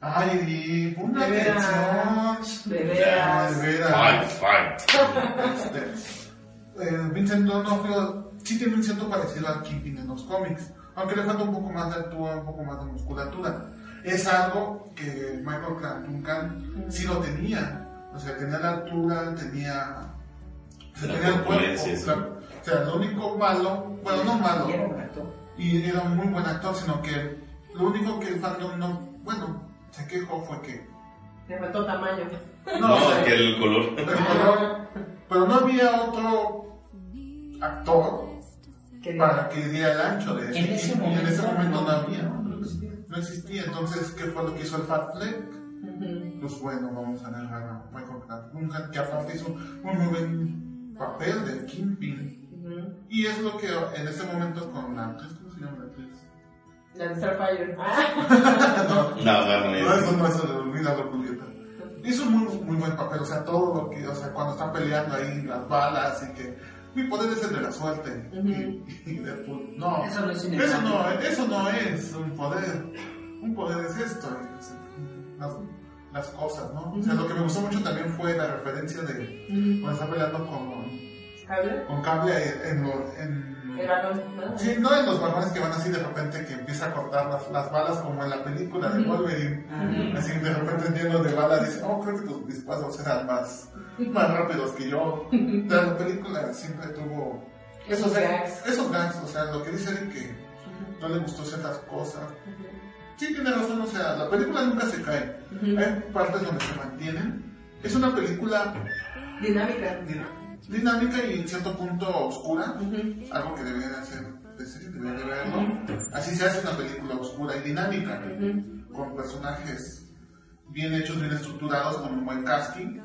Ay, una De veras, de veras. Ay, de veras. Fight, fight. Este, eh, Vincent D'Onofrio sí tiene un cierto parecido al Kingpin en los cómics, aunque le falta un poco más de altura, un poco más de musculatura. Es algo que Michael Clark Duncan sí lo tenía. O sea, tenía la altura, tenía... o sea, La tenía el cuerpo. corpulencia, sí. la- o sea, lo único malo, bueno, no malo, Y era un actor. y era un muy buen actor, sino que lo único que el fandom no, bueno, se quejó fue que Le faltó tamaño. No, o sea, que el color. el color, pero no había otro actor Que para que diera el ancho de En ese y en ese momento no no. había, no existía. Entonces, ¿qué fue lo que hizo el Fat Fleck? Pues bueno, vamos a agarrar a Michael Duncan, que aparte hizo un muy buen papel de Kingpin. Y es lo que en este momento con la actriz, ¿cómo se llama la actriz? La de Starfire. Ah. no, No, no, no, no. eso no, eso de olvídalo, Julieta. Hizo un muy, muy buen papel, o sea, todo lo que, o sea, cuando está peleando ahí, las balas y que mi poder es el de la suerte. y, y Deadpool, no, Eso no es un eso no, eso no es un poder. Un poder es esto, las, las cosas, ¿no? O sea, lo que me gustó mucho también fue la referencia de cuando está peleando con, ¿Cable? con cable en, lo- en El balón. ¿no? Sí, no en los vagones que van así de repente que empieza a cortar las, las balas como en la película de Wolverine. Así de repente lleno de balas dice, oh, creo que tus disparos eran más, más rápidos que yo. Pero la película siempre tuvo esos, Esos gags. esos gags, o sea, lo que dice Eric que no le gustó ciertas cosas. Sí, tiene razón, o sea, la película nunca se cae. Hay partes donde se mantienen. Es una película Dinámica. din- dinámica y en cierto punto oscura, algo que debería de hacer, de verlo. Así se hace una película oscura y dinámica. con personajes bien hechos, bien estructurados, con un buen casting.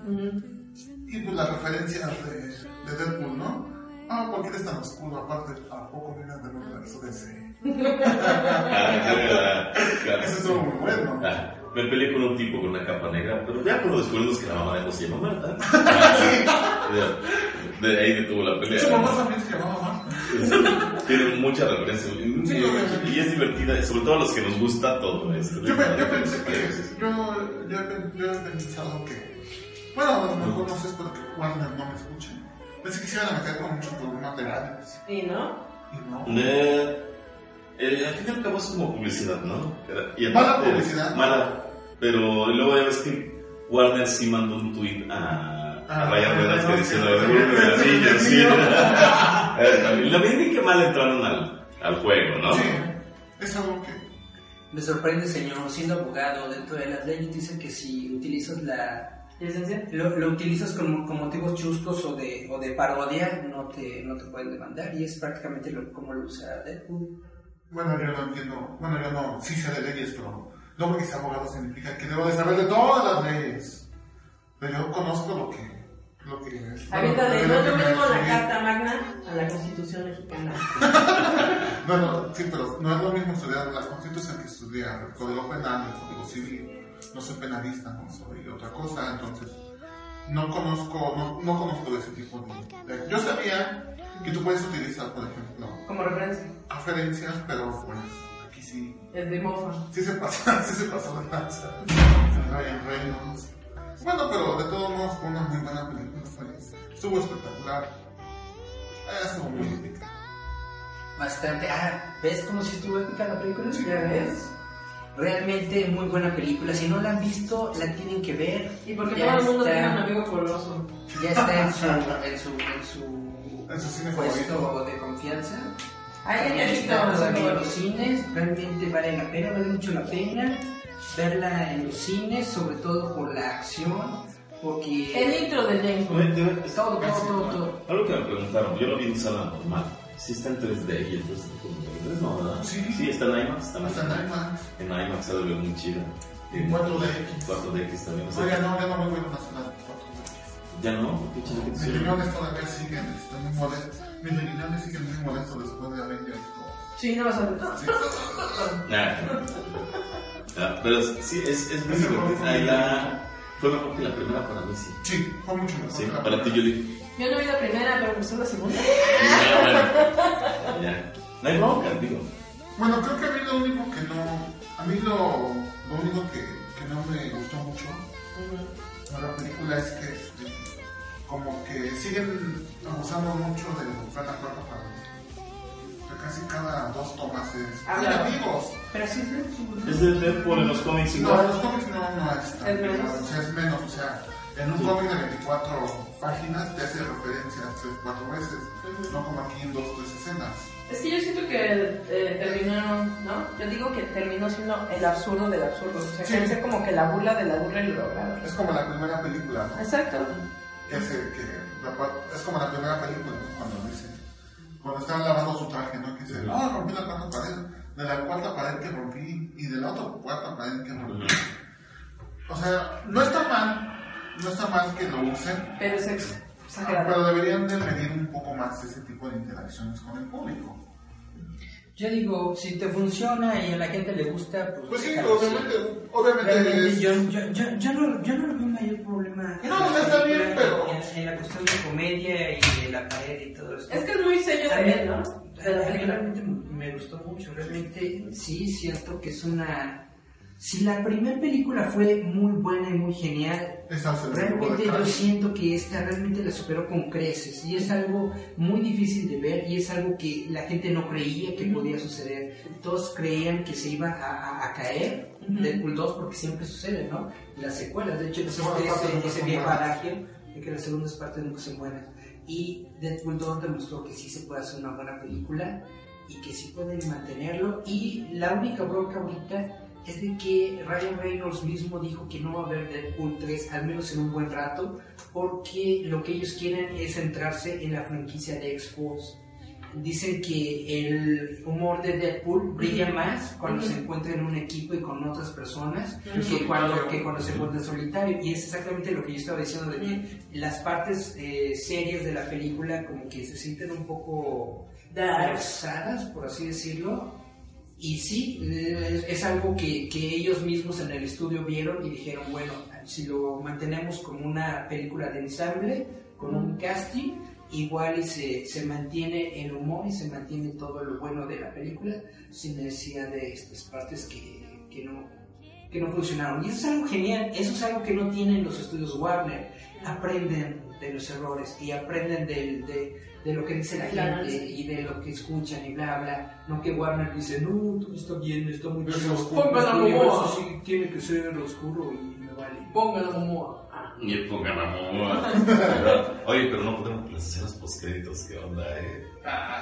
Y pues las referencias de, de Deadpool, ¿no? Ah, ¿por qué eres tan oscuro? Aparte, ¿a poco vienes del universo de ese? Ah, claro. Eso estuvo muy bueno. Ah, me peleé con un tipo con una capa negra, pero ya cuando descubrimos que la mamá de José se llama Marta. ah, de, de ahí detuvo la pelea. Su mamá también se llamaba Marta. Tiene mucha referencia. Y, obviamente. y es divertida, sobre todo a los que nos gusta todo esto. Yo, yo pensé que. Yo, yo, yo he pensado que. Bueno, a lo mejor no sé, espero que Warner no me escuche. Pensé que se iban a meter con muchos problemas legales. ¿Y no? Y no. Eh, eh, al fin y al cabo es como publicidad, ¿no? Y Mala publicidad. Mala. Pero luego ya ves que Warner sí mandó un tweet a, a Ah, Ryan Reynolds Lo bien que mal entraron al, al juego, ¿no? Sí, es algo que. Me sorprende, señor, siendo abogado, dentro de las leyes dicen que si utilizas la... ¿Licencia? Lo, lo utilizas con, con motivos chuscos o de, o de parodia, no te, no te pueden demandar y es prácticamente lo, como lo usa Deadpool. Bueno, yo no entiendo. Bueno, yo no. Sí sé de leyes, pero. No porque sea abogado significa que debo de saber de todas las leyes. Pero yo conozco lo que. Lo que es. Aviéntale, lo no mismo la. Carta Magna a la Constitución Mexicana. Bueno, sí, pero no es lo mismo estudiar la Constitución que estudiar el Código Penal, el Código Civil. No soy penalista, no soy otra cosa, entonces no conozco, no, no conozco de ese tipo de, de- Yo sabía que tú puedes utilizar, por ejemplo, Como referencia. referencias, pero pues aquí sí, Es de mofa. sí se pasó, sí se pasó de lanza. Ryan Reynolds. Bueno, pero de todos modos fue una muy buena película, fue- estuvo espectacular. Eh, Estuvo muy épica. Bastante. Ah, ¿ves cómo si estuvo épica la película? ¿Ya ves? Realmente muy buena película. Si no la han visto, la tienen que ver. Y porque Ya todo el mundo está- tiene un amigo coloso. Ya está en su, en su, en su Puesto de confianza. Está todavía en los cines, realmente vale la pena, vale mucho la pena verla en los cines, sobre todo por la acción, porque El intro de James todo, todo, todo, todo. Algo que me preguntaron, yo lo vi en sala normal. Sí está en 3D y en 3D, no, ¿verdad? Sí. Sí, está en IMAX también. Hasta en IMAX. En IMAX se ve muy chida. En 4DX. 4DX también. O sea, Oiga, no, ya no me voy a una sala de 4DX. Ya no, qué chido que Mis sí. riñones todavía siguen, están muy molestos. Mis riñones siguen muy molestos después de haber visto. Sí, no vas a ver. Nah. Ah, pero sí, es, es muy Ese divertido. la... Fue mejor que la primera para mí, sí. Sí, fue mucho mejor. Sí, para ti. Julie. Yo no vi la primera, pero me gustó la segunda. Ya, bueno. Ya. No hay bronca, digo. Bueno, creo que a mí lo único que no. A mí lo, lo único que, que no me gustó mucho de la película es que este, como que siguen abusando mucho cuarta pared. O sea, casi cada dos tomas es. Ah, ¡Ay, claro. amigos! Pero sí es Deadpool. Es de Deadpool en los cómics No, igual. los cómics no, no es. tan- ¿Es menos? O sea, es menos. O sea, en un cómic de 24 páginas te hace referencia tres, cuatro veces. No como aquí en dos, tres escenas. Es que yo siento que eh, terminaron, ¿no? Yo digo que terminó siendo el absurdo del absurdo. O sea, Sí. que es como que la burla de la burla y lo lograron. Es como la primera película, ¿no? Exacto. que hace que es como la primera película ¿no? cuando dice cuando están lavando su traje no que dice no rompí la cuarta pared de la cuarta pared que rompí y de la otra cuarta pared que rompí o sea no está mal no está mal que lo usen Pero es ex- exagerado. pero deberían de medir un poco más ese tipo de interacciones con el público Yo digo, si te funciona y a la gente le gusta, pues... pues sí obviamente obviamente Realmente es- yo, yo, yo, yo no, yo no veo mayor problema No, o sea, está bien, en- pero- en, la cuestión de comedia y de la pared y todo esto. Es que es muy sello él, ¿no? realmente me gustó mucho, realmente sí, siento que es una... Si la primera película fue muy buena y muy genial, se realmente yo siento que esta realmente la superó con creces y es algo muy difícil de ver y es algo que la gente no creía que podía suceder. Todos creían que se iba a, a- a caer Deadpool 2 porque siempre sucede, ¿no? Las secuelas, de hecho, existe ese, ese viejo adagio de que las segundas partes nunca son buenas. Y Deadpool 2 demostró que sí se puede hacer una buena película y que sí pueden mantenerlo. Y la única bronca ahorita es de que Ryan Reynolds mismo dijo que no va a haber Deadpool 3, al menos en un buen rato, porque lo que ellos quieren es centrarse en la franquicia de X-Force. dicen que el humor de Deadpool brilla más cuando se encuentra en un equipo y con otras personas que, cuando, que cuando se encuentra solitario. Y es exactamente lo que yo estaba diciendo, de que las partes eh, serias de la película como que se sienten un poco Dark. forzadas, por así decirlo. Y sí, eh, es, es algo que, que ellos mismos en el estudio vieron y dijeron, bueno, si lo mantenemos como una película de ensamble, con un casting, igual y se, se mantiene el humor y se mantiene todo lo bueno de la película sin necesidad de estas partes que, que no, que no funcionaron. Y eso es algo genial, eso es algo que no tienen los estudios Warner. Aprenden de los errores y aprenden del- de, de lo que dice la Claro, gente sí. y de lo que escuchan y bla bla. No que Warner dice, no, todo está bien, está muy chido. Póngalo universo como- sí tiene que ser oscuro y me vale. Póngalo como. Ah. Y pongan amor. Oye, pero no podemos las escenas postcréditos, ¿qué onda, eh? Ah,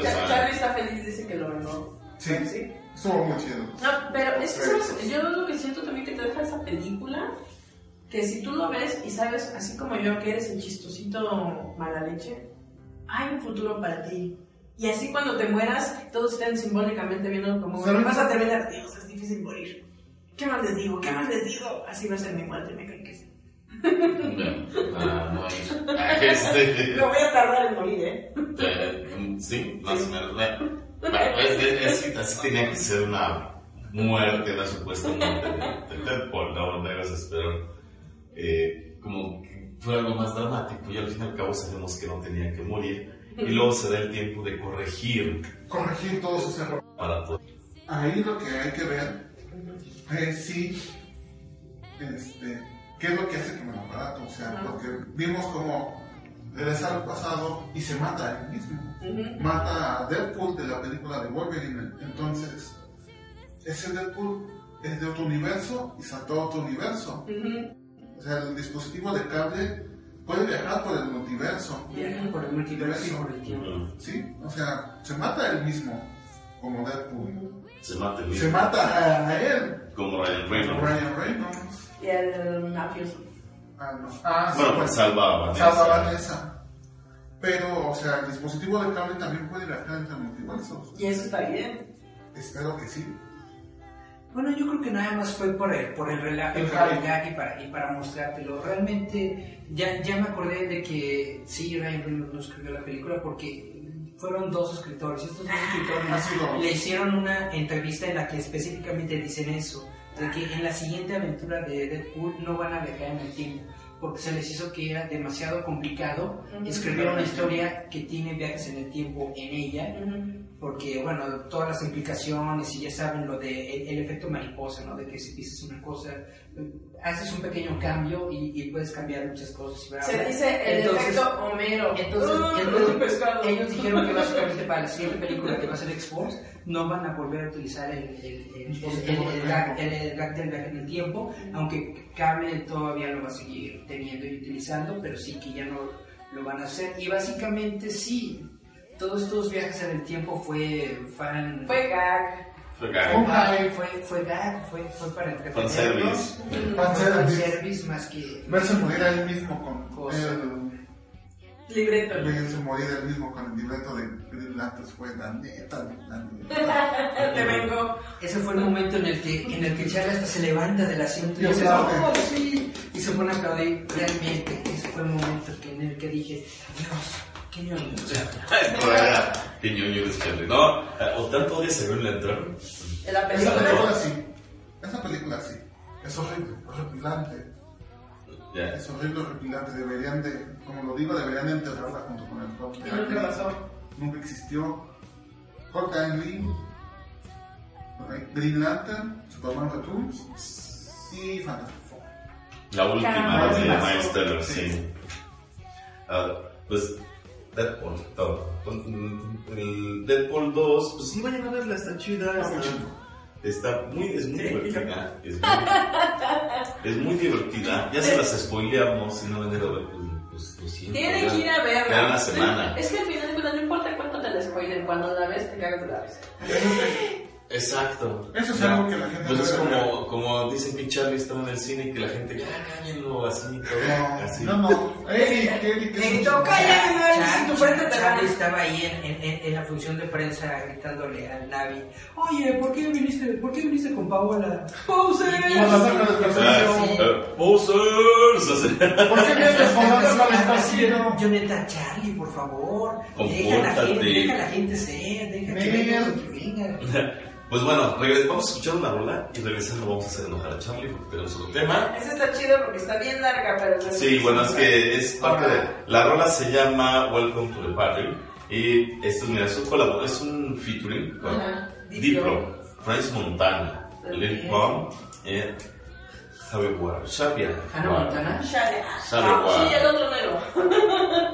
sea, Charlie está feliz, dice que lo ganó. Sí, Sí. estuvo muy chido. No, pero es que ¿sabes? yo lo que siento también que te deja esa película, que si tú lo ves y sabes, así como yo, que eres el chistosito mala leche, hay un futuro para ti. Y así cuando te mueras, todos estén simbólicamente viendo como ¿Sabes? vas a terminar, Dios, es difícil morir. ¿Qué más les digo? ¿Qué más les digo? Así va a ser mi muerte, me caen que sí. no, ah, no hay. Ah, Este. Me voy a tardar en morir, ¿eh? Eh, Sí, más o menos. Bueno, bueno, es- es- es- así tenía que ser una muerte, la supuesta muerte de, de Deadpool, no, no pero eh, como que fue algo más dramático y al fin y al cabo sabemos que no tenía que morir y luego se da el tiempo de corregir Corregir todos sus errores. para todo. Ahí lo que hay que ver es si, este, qué es lo que hace que me lo barato. O sea, porque vimos como regresa al pasado y se mata a él mismo. Mata a Deadpool de la película de Wolverine. Entonces, ese Deadpool es de otro universo y saltó a otro universo. O sea, el dispositivo de cable puede viajar por el multiverso. Viajan por el multiverso y por el tiempo. Sí, o sea, se mata él mismo como Deadpool. Se mata Se mismo, mata a, él, como Ryan como Reynolds. Ryan Reynolds. Y el mafioso. Ah, no. Ah, sí, Bueno, pues, pues salva a Vanessa. salva a Vanessa. Pero, o sea, el dispositivo de cable también puede viajar entre multiversos. Y eso está bien. Espero que sí. Bueno, yo creo que nada más fue por el, por el relajo, El por el hype. gag y para, y para mostrártelo. Realmente, ya, ya me acordé de que sí, Ryan Reynolds no escribió la película porque fueron dos escritores. Estos dos escritores sido- le hicieron una entrevista en la que específicamente dicen eso, de que en la siguiente aventura de Deadpool no van a viajar en el tiempo. Porque se les hizo que era demasiado complicado escribir una historia que tiene viajes en el tiempo en ella porque bueno, todas las implicaciones y ya saben lo de el, el efecto mariposa, ¿no? De que si dices una cosa, eh, haces un pequeño cambio y, y puedes cambiar muchas cosas. bla, Se dice el Entonces- efecto Homero. Entonces, Uh, entonces, ellos dijeron que básicamente para la siguiente película que va a ser X-Force no van a volver a utilizar el- el gag del viaje en el tiempo, aunque Cable todavía lo va a seguir teniendo y utilizando, pero sí que ya no lo van a hacer. Y básicamente sí, todos estos viajes en el tiempo fue fan... Fue gag. Fue gag. fue, fue gag, fue, fue para entretenernos. Fanservice. Fue Fanservice. fanservice más que... Verse morir a él mismo con Cosa. el. Libreto. Verse morir a él mismo con el libreto de Green Lantern fue la neta, la neta. Te vengo. Ese fue el momento en el que, en el que Charlie hasta se levanta del asiento y Y dice. "Oh, sí", y se pone a aplaudir. Realmente, ese fue el momento en el que dije, Dios, qué ñoño. O sea, No era qué ñoño eres, Charlie. No, o tanto Green Lantern. En la Esa película. película sí. Esa película sí. Es horrible, horripilante. Es horrible, horripilante. Deberían de, como lo digo, deberían de enterrarla junto con el Hulk. ¿Y nunca pasó? Nunca existió. Hulk and Lee, Green Lantern, Superman Returns y Fantastic Four. La última de pasó. Miles Teller, sí. Ah, pues Deadpool, todo. El Deadpool 2, pues sí, vayan a verla, está chida. Está Está, muy, es muy divertida. Es muy, es muy divertida. Ya se las spoileamos, si no van a ir a ver, pues, pues lo siento. Tienen que ir a verla. Queda una semana. Es que al final de cuentas no importa cuánto te la spoilen, cuando la ves te cagas de la risa. Exacto. Eso es Ya. algo que la gente Pues es debe como, como dicen que Charlie estaba en el cine y que la gente, ya cáñenlo, así, todo. así. No, no. Eric, Eric, frente te Charlie estaba ahí en, en- en- en la función de prensa gritándole al Navi, oye, ¿por qué viniste, ¿por qué viniste con Paola? Ah, Posers, o sea, ¿Por qué vienes con la saca del castillo? Yo neta, Charlie, por favor, deja a la gente, deja a la gente ser, deja que venga lo que venga. Pues bueno, vamos a escuchar una rola y regresando vamos a hacer enojar a Charlie porque tenemos otro tema. Ese está chido porque está bien larga, pero... Sí, bueno, es que es parte de... La rola se llama Welcome to the Party y esto, mira, es un, colabo- es un featuring con. Diplo, Franz Montana, Lil Pump y Xavier Hannah Guar. Montana. Ah. Sí, el otro negro.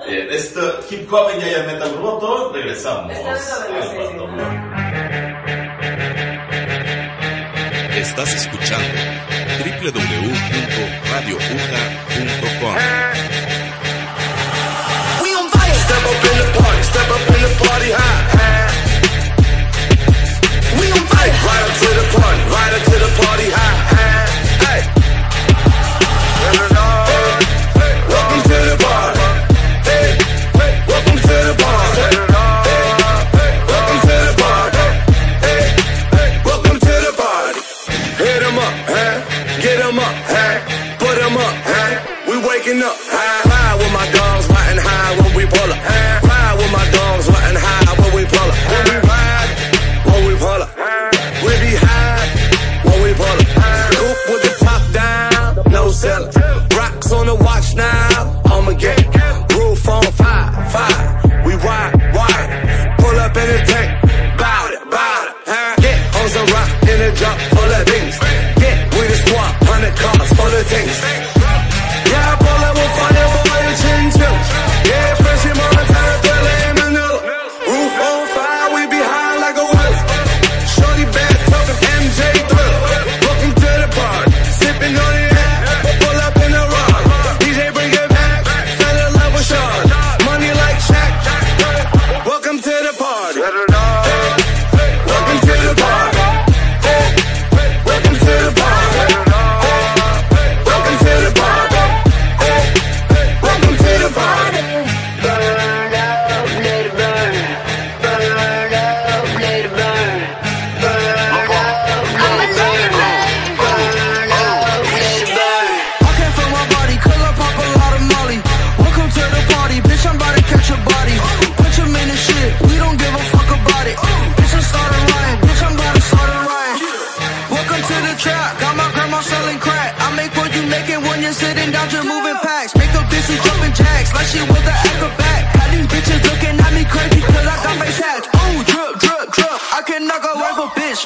Bien, esto, hip hop en Giant Metal Roboto, regresamos. Está Estás escuchando www.radiouta.com. We on. Step up in the party, step up in the party high. We on fire. Right up to the party, right up to the party high. Things.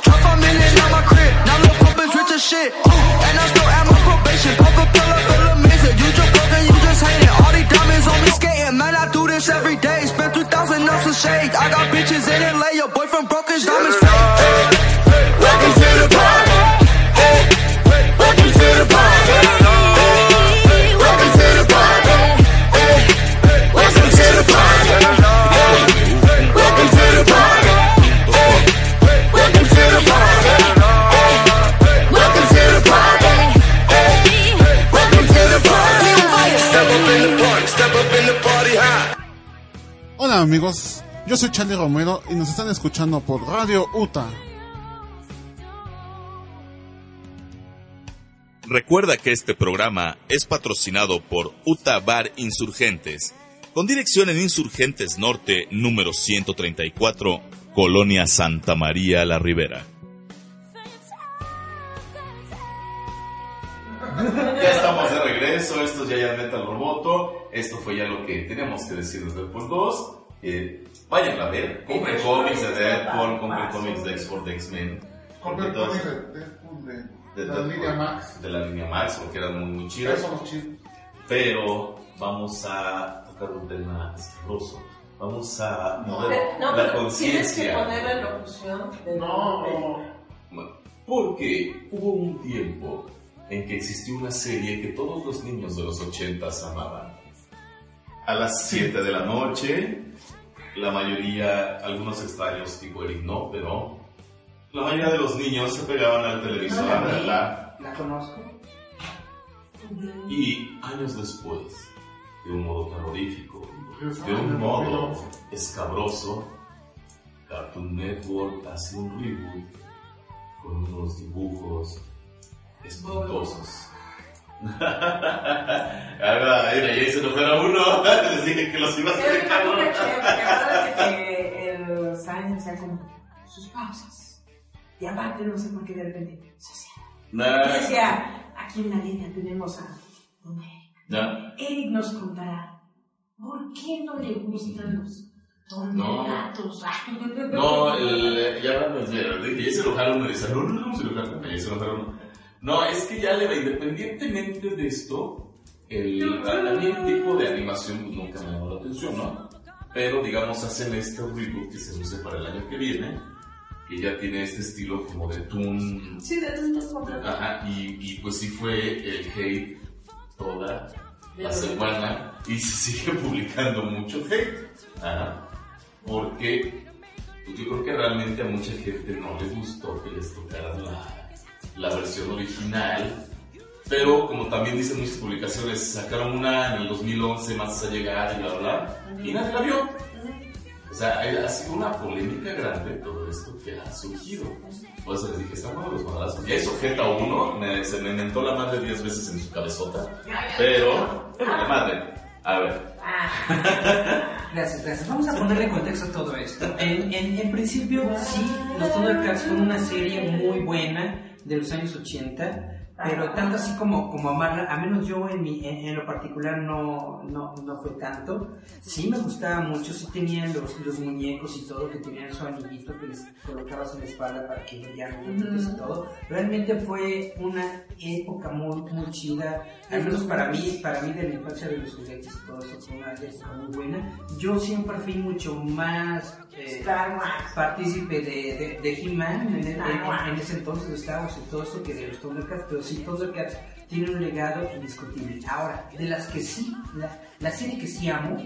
drop on soy Charlie Romero y nos están escuchando por Radio UTA. Recuerda que este programa es patrocinado por Uta Bar Insurgentes, con dirección en Insurgentes Norte, número 134, Colonia Santa María La Ribera. Ya estamos de regreso, esto es ya ya Metal Roboto. Esto fue ya lo que teníamos que decir de Deadpool 2. Eh, vayan a ver, compren cómics de Deadpool, compren cómics de X-Force, de X-Men. Compren cómics de Deadpool de, la línea Max. De la línea Max, porque eran muy, muy chidos. Pero vamos a tocar un tema escabroso. Vamos a mover No, la pero tienes que conciencia. poner la locución de No, Porque hubo un tiempo en que existió una serie que todos los niños de los ochentas amaban. A las 7 de la noche, la mayoría, algunos extraños tipo Eric no, pero la mayoría de los niños se pegaban al televisor a verla. La conozco. Y años después, de un modo terrorífico, de un modo escabroso, Cartoon Network hace un reboot con unos dibujos espantosos. Ahora, mira, ya se nos fuera uno. Les dije que los iba a hacer acuérdate que el Science hacía como sus pausas. Y aparte, no sé por qué de repente se. Nah, Y decía, aquí en la línea tenemos a Don Eric. Eric nos contará por qué no le gustan los gatos. No, el, ya hablando en serio, que ya se enojaron uno y dice, no, no, no, se enojaron, ya se enojaron uno. No, es que ya le va, independientemente de esto, el, a, a mí el tipo de animación pues, nunca me llamó la atención, ¿no? Pero, digamos, hacen este reboot que se usa para el año que viene, que ya tiene este estilo como de Toon, Sí, de completos. ajá, y, y pues sí fue el hate toda la semana y se sigue publicando mucho hate. Ajá. Porque pues yo creo que realmente a mucha gente no les gustó que les tocaran la, la versión original. Pero como también dicen muchas publicaciones, sacaron una en el 2011 más a llegar y bla bla, bla, y nadie la vio. O sea, ha sido una polémica grande todo esto que ha surgido. Por eso les dije, están buenos los madrazos. Ya hizo Jeta uno, me, se me mentó la madre 10 veces en su cabezota. Pero, la madre, a ver, Gracias, gracias. Vamos a ponerle contexto a todo esto. En, en, principio, sí, los Thundercats fueron una serie muy buena de los años 80, pero tanto así como, como amarla, a menos yo en, mi, en, en lo particular no, no, no fue tanto. Sí me gustaba mucho, sí tenían los, los muñecos y todo, que tenían su anillito que les colocabas en la espalda para que brillaran muñequitos y todo. Realmente fue una época muy, muy chida, al menos para mí, para mí de la infancia de los juguetes y todo eso fue una época muy buena. Yo siempre fui mucho más eh, partícipe de, de, de He-Man en, en- en- ese entonces Wars y todo eso que de los Thundercats, pero sí Thundercats tiene un legado indiscutible. Ahora, de las que sí, la, la serie que sí amo,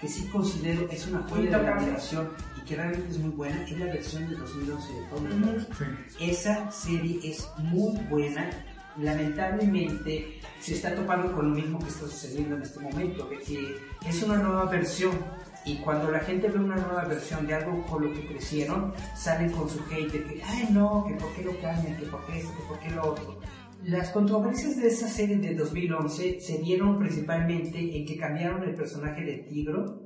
que sí considero es una joya de la generación y que realmente es muy buena, es la versión de 2011 de Thundercats. Esa serie es muy buena. Lamentablemente se está topando con lo mismo que está sucediendo en este momento, que es una nueva versión y cuando la gente ve una nueva versión de algo con lo que crecieron, salen con su hate de que, ay no, que por qué lo cambian, que por qué esto, que por qué lo otro. Las controversias de esa serie de 2011 se dieron principalmente en que cambiaron el personaje de Tigro,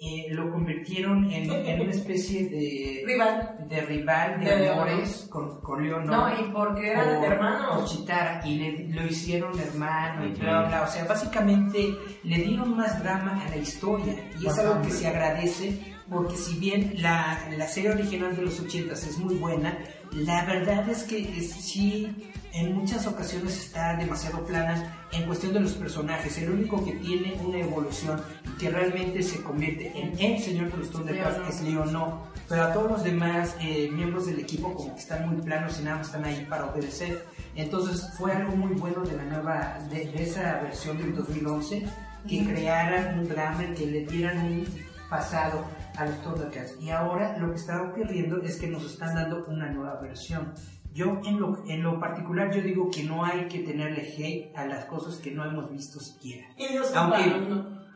eh, lo convirtieron en, en una especie de Rival. de rival de, De amores con, con Leonor. No, y porque eran por- hermanos. por Chitara y le, lo hicieron hermano y bla, bla. O sea, básicamente le dieron más drama a la historia y es algo que se agradece porque si bien la, la serie original de los 80 es muy buena, la verdad es que es- sí en muchas ocasiones está demasiado plana en cuestión de los personajes. El único que tiene una evolución y que realmente se convierte en el señor de los Thundercats Leonor. es Leonor. Pero a todos los demás eh, miembros del equipo como que están muy planos y nada más están ahí para obedecer. Entonces fue algo muy bueno de la nueva, de, de esa versión del 2011, que crearan un drama que le dieran un pasado a los Thundercats. Y ahora lo que está ocurriendo es que nos están dando una nueva versión. Yo en lo, en lo particular yo digo que no hay que tenerle hate a las cosas que no hemos visto siquiera. Aunque-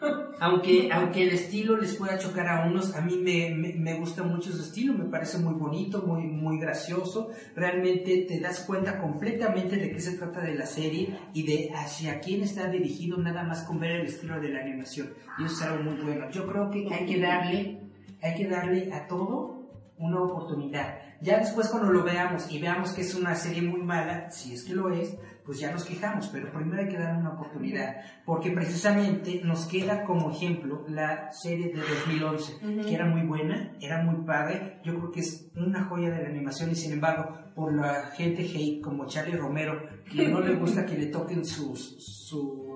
Aunque, aunque el estilo les pueda chocar a unos, a mí me, me, me gusta mucho su estilo, me parece muy bonito, muy, muy gracioso. Realmente te das cuenta completamente de qué se trata de la serie y de hacia quién está dirigido nada más con ver el estilo de la animación. Y eso es algo muy bueno. Yo creo que hay que darle, hay que darle a todo una oportunidad. Ya después cuando lo veamos y veamos que es una serie muy mala, si es que lo es, pues ya nos quejamos, pero primero hay que darle una oportunidad, porque precisamente nos queda como ejemplo la serie de 2011, que era muy buena, era muy padre, yo creo que es una joya de la animación y sin embargo, por la gente hate como Charlie Romero, que no le gusta que le toquen sus, sus,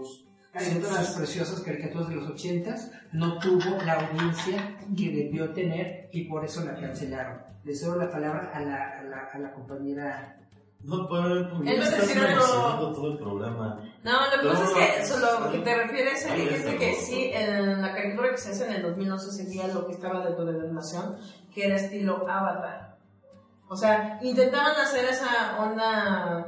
sus preciosas caricaturas de los ochentas, no tuvo la audiencia que debió tener y por eso la cancelaron. Le cedo la palabra a la, a la, a la compañera No a estás decir algo. mencionando todo el programa. No, lo que pasa No, es que no, solo no. que te refieres a que, está que sí, en la caricatura que se hace en el 2011 sería lo que estaba dentro de la animación, que era estilo Avatar. O sea, intentaban hacer esa onda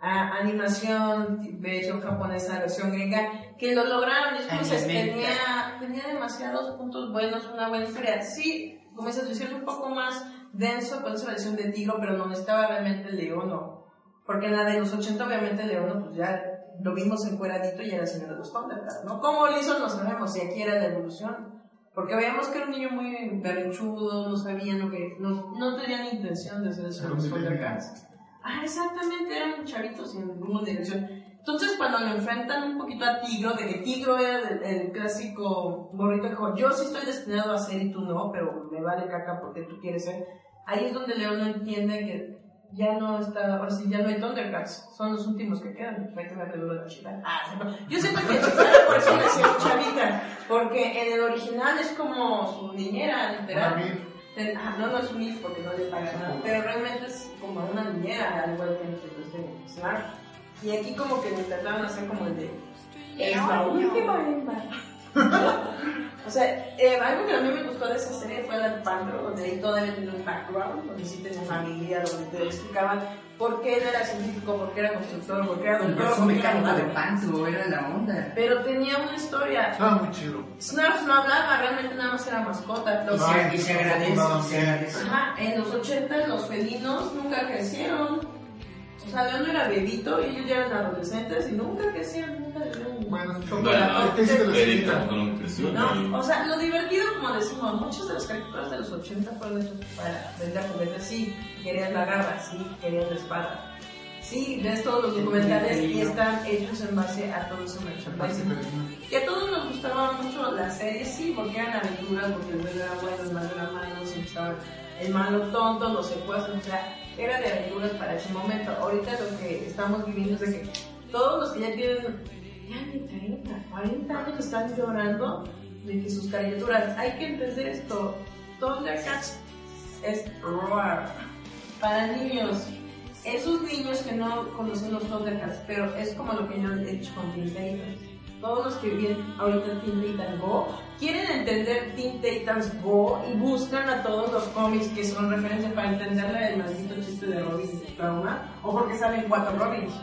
a- animación versión japonesa, versión gringa, que lo lograron. Entonces tenía, tenía demasiados puntos buenos, una buena historia. Sí, como esa versión un poco más denso con esa versión de Tigro, pero no estaba realmente el Leono. Porque en la de los 80, obviamente, el Leono, pues ya lo vimos encueradito y era el señor de los Thundercats, ¿no? ¿Cómo lo hizo? No sabemos, y aquí era la evolución. Porque veíamos que era un niño muy berrinchudo, no sabía lo que. No, no tenía ni intención de ser de los Thundercats. Ah, exactamente, eran un chavito sin ninguna dirección. Entonces, cuando lo enfrentan un poquito a Tigro, de que Tigro era el, el clásico morrito que dijo, yo sí estoy destinado a ser y tú no, pero me vale caca porque tú quieres ser. Ahí es donde León no entiende que ya no está, ahora sí, ya no hay Thundercats, son los últimos que quedan. Vete a la la chila. Ah, yo siento que Chitara por eso le decía chavita, porque en el original es como su niñera, literal. Ah, no, no es un MIF porque no le paga nada, pero realmente es como una niñera, al igual que en el Snark. Y aquí como que me intentaban hacer como el de... Es la última hembra. O sea, eh, algo que a mí me gustó de esa serie fue la de Pantro, donde ahí todavía tenía un background, donde sí tenía familia, donde te explicaban por qué él era científico, por qué era constructor, por qué era El doctor, era mecánico de. Pantro era la onda. Pero tenía una historia. Estaba muy chido. Snarf no hablaba, realmente nada más era mascota. Los- se, y se agradece, y se agradece. Ajá, en los 80 los felinos nunca crecieron. O sea, León era bebito y ellos ya eran adolescentes y nunca crecieron, nunca un Bueno, Bueno, chocolate. ¿Qué hiciste de Erika la con un creció. No, o sea, lo divertido, como decimos, muchas de las caricaturas de los 80 fueron hechas para vender juguetes. Sí, querían la garra, sí, querían la espada. Sí, ves todos los documentales y están hechos en base a todo ese merchandising. Que a todos nos gustaban mucho las series, sí, porque eran aventuras, porque el bueno era bueno, el malo era malo, siempre estaba el malo tonto, los secuestros, o sea, era de aventuras para ese momento. Ahorita lo que estamos viviendo es que todos los que ya tienen, ya ni 30, 40 años están llorando de que sus caricaturas, hay que entender esto, Thundercats es roar para niños. Esos niños que no conocen los Thundercats, pero es como lo que yo he hecho con Titans. Todos los que vienen ahorita Teen Titans Go quieren entender Teen Titans Go y buscan a todos los cómics que son referencia para entenderle el maldito chiste de Robin Trauma o porque salen cuatro Robins.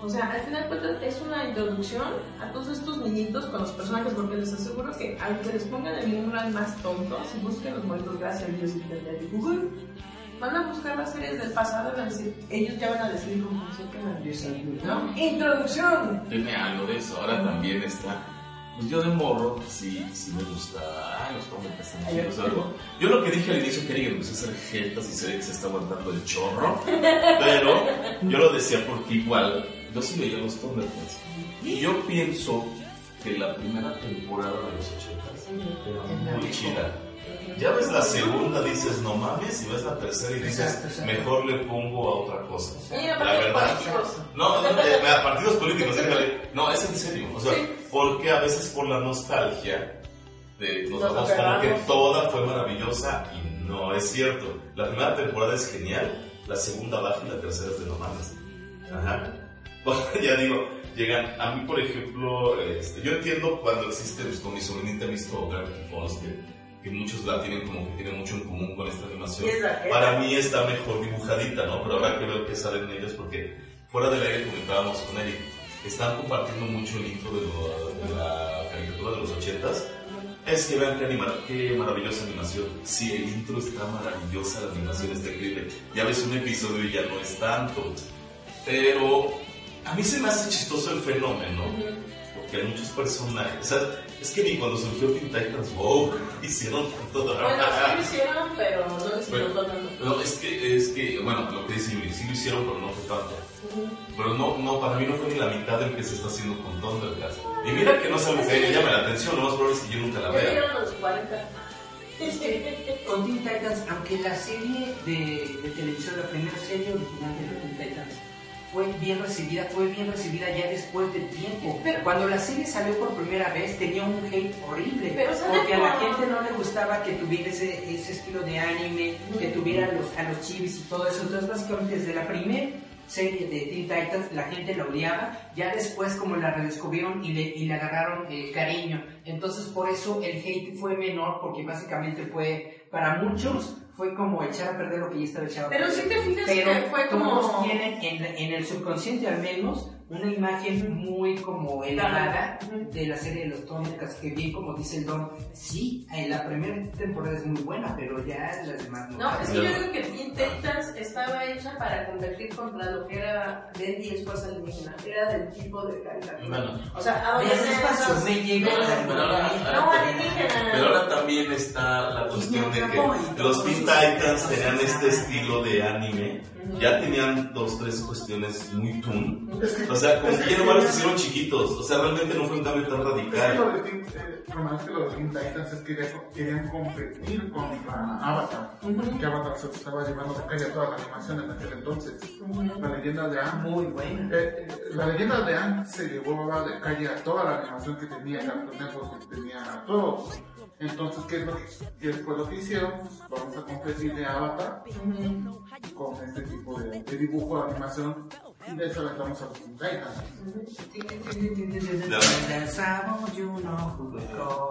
O sea, al final cuentas es una introducción a todos estos niñitos con los personajes, porque les aseguro que aunque les pongan el mural más tonto, si buscan los momentos gracias a Dios y y Google, van a buscar las series del pasado y van a decir, ellos ya van a decir como siempre ¿no? Introducción. Tiene algo de eso. Ahora también está. Pues yo de morro, sí, sí me gusta. Ay, los cómics están chidos o algo. Yo lo que dije al inicio quería que empecé a hacer jetas y se ve que se está aguantando el chorro. Pero yo lo decía porque igual, yo sí veía los Thundercats. Y yo pienso que la primera temporada de los 80 era muy chida. Ya ves la segunda, dices no mames, y ves la tercera y dices mejor le pongo a otra cosa. La verdad. No, no, eh, a partidos políticos, déjale. No, es en serio. O sea, porque a veces por la nostalgia de, nos vamos como que toda fue maravillosa y no es cierto. La primera temporada es genial, la segunda baja y la tercera es de no mames. Ajá. Bueno, ya digo, llegan, a mí por ejemplo, este, yo entiendo cuando existe, pues con mi sobrinita he visto Gravity Falls, que, que muchos la tienen como que tienen mucho en común con esta animación. Es Para mí está mejor dibujadita, ¿no? Pero ahora que veo que salen ellos, porque fuera del aire comentábamos con Eric, están compartiendo mucho el intro de, lo- de la caricatura de los ochentas. Es que vean qué, anima- qué maravillosa animación. Sí, el intro está maravillosa, la animación está increíble. Ya ves un episodio y ya no es tanto. Pero a mí se me hace chistoso el fenómeno, porque hay muchos personajes. O sea, es que ni cuando surgió Teen Titans Go hicieron todo. Bueno, sí lo hicieron, pero no Pero- importó tanto. No, es que, es que, bueno, lo que dice Yuri, sí lo hicieron, pero no fue tanto. Pero no, no, para mí no fue ni la mitad del que se está haciendo con Thundercats. Y mira que no es algo que me llame la atención, lo más probable es que yo nunca la vea. los 40. Con Teen Titans, aunque la serie de, de televisión, la primera serie original de los Teen Titans, fue bien recibida, fue bien recibida ya después de tiempo. Pero- Cuando la serie salió por primera vez tenía un hate horrible, Pero ¿sabe porque a la gente no le gustaba que tuviera ese, ese estilo de anime, que tuviera los, a los chivis y todo eso. Entonces básicamente desde la primera serie de Teen Titans, la gente la odiaba, ya después como la redescubrieron y le, y le agarraron eh, cariño. Entonces por eso el hate fue menor, porque básicamente fue, para muchos, fue como echar a perder lo que ya estaba echado a Pero sí te fijas Pero que fue como- todos tienen en el subconsciente al menos una imagen muy como elevada de la serie de los Thundercats, que bien como dice el Don, sí, en la primera temporada es muy buena, pero ya las demás no. No, es que yo creo que Teen Titans estaba hecha para competir contra lo que era Bendy Esfuerzo Alienígena. Era del tipo de caricatura. Bueno. O sea, me llegó la- Pero ahora, No, alienígena. pero ahora también está la cuestión de que los Teen Titans tenían este estilo de anime. Ya tenían dos, tres cuestiones muy toon. O sea, como que ya nomás los hicieron chiquitos. O sea, realmente no fue un cambio tan Es radical. Teen, eh, lo más que lo de Teen Titans es que querían, querían competir contra Avatar. Que Avatar se estaba llevando de calle a toda la animación en aquel entonces. La leyenda de Aang. Muy buena. Eh, eh, la leyenda de Aang se llevaba de calle a toda la animación que tenía Cartoon Network, que tenía todo. Entonces, ¿qué, es lo que, qué fue lo que hicieron? Pues vamos a competir de Avatar con este tipo de, de dibujo de animación de eso a los Teen Titans.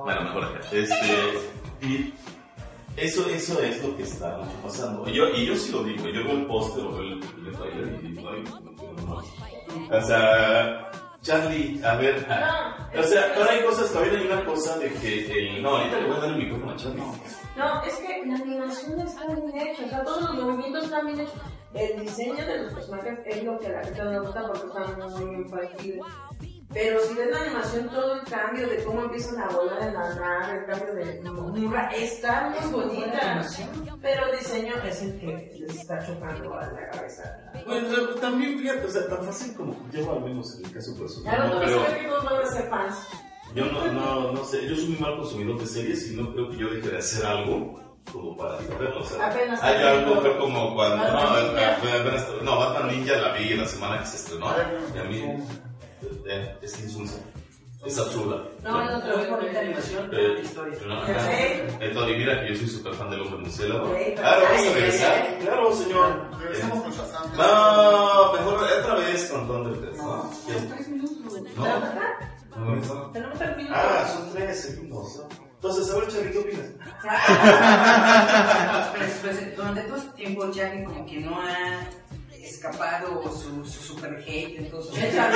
Bueno, mejor acá. Este, y eso, eso es lo que está pasando. Y yo, y yo sí lo digo, yo veo el póster o veo el, el trailer y digo, ay, no. O sea, Charlie, a ver, o sea, pero hay cosas, también hay una cosa de que el, no, ahorita le voy a dar el micrófono a Charlie. No, es que la animación está bien hecha, o sea, todos los movimientos están bien hechos. El diseño de los personajes es lo que a la gente no le gusta porque están muy infantiles. Pero si ves la animación, todo el cambio de cómo empiezan a volar en la nave, el cambio de montura, está muy bonita. Pero el diseño es el que les está chocando a la cabeza. Bueno, también fíjate, o sea, tan fácil como yo al menos en el caso personal. Claro, ¿no? no Pero sé que todos van a ser fans. yo no, no, no sé, yo soy muy mal consumidor de series y no creo que yo deje de hacer algo como para verlo. O sea, Apenas hay algo fue como cuando, no, Batman Ninja. fue apenas, no, Batman Ninja la vi la semana que se estrenó y a mí eh, es insulsa, es absurda. No, no, Muy bonita animación, Eh, gran historia. no, ajá. Entonces, mira que yo soy súper fan del hombre murciélago. Claro, vamos a regresar. Claro, señor. Regresamos con Shazam. No, mejor otra vez con Thundercats, ¿no? No. No. Tenemos el minuto. Ah, son tres segundos. ¿No? Entonces, a ver, Charlie, ¿qué opinas? Espera, espera, Durante todo este tiempo, Charlie como que no ha escapado su, su super hate, entonces... Échalo.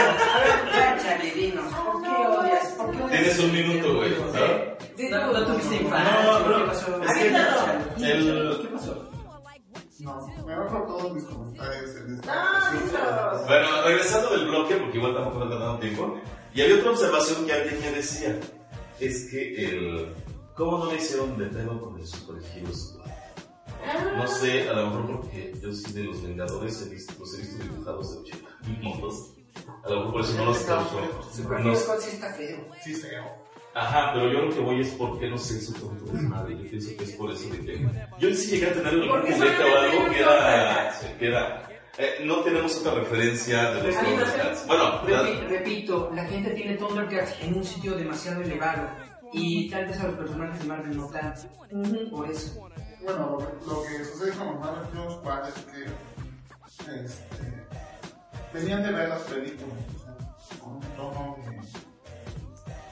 Ya, Charlie, dinos, ¿por qué odias? ¿Por qué odias? Tienes un minuto, güey. ¿Sí? No, no tuviste No, infancia, pero ¿qué pasó? es que Charlie? el- ¿Qué pasó? No, me ahorro todos mis comentarios en esta No, listo. Bueno, regresando del bloque, porque igual tampoco ha dado tiempo. Y había otra observación que alguien me decía: es que el. ¿Cómo no le hicieron de pedo con el Super Heroes? No sé, a lo mejor porque yo sí de los Vengadores he visto, los he visto dibujados de 80 modos. A lo mejor por eso no los causó. Super No Hero sé. Squad sí está feo. Sí, feo. Ajá, pero yo lo que voy es porque no sé su punto de madre. Yo pienso que es por eso de que. Yo sí llegué a tener Porque juguete o algo que era. que era eh, no tenemos otra referencia de los. Thundercats. Bueno, Repi- repito, la gente tiene Thundercats en un sitio demasiado elevado y tal vez a los personajes de Marvel no tanto. Por eso. Bueno, lo que, sucede con los Marvel Heroes Squad es que este, venían de ver las películas con un tono de,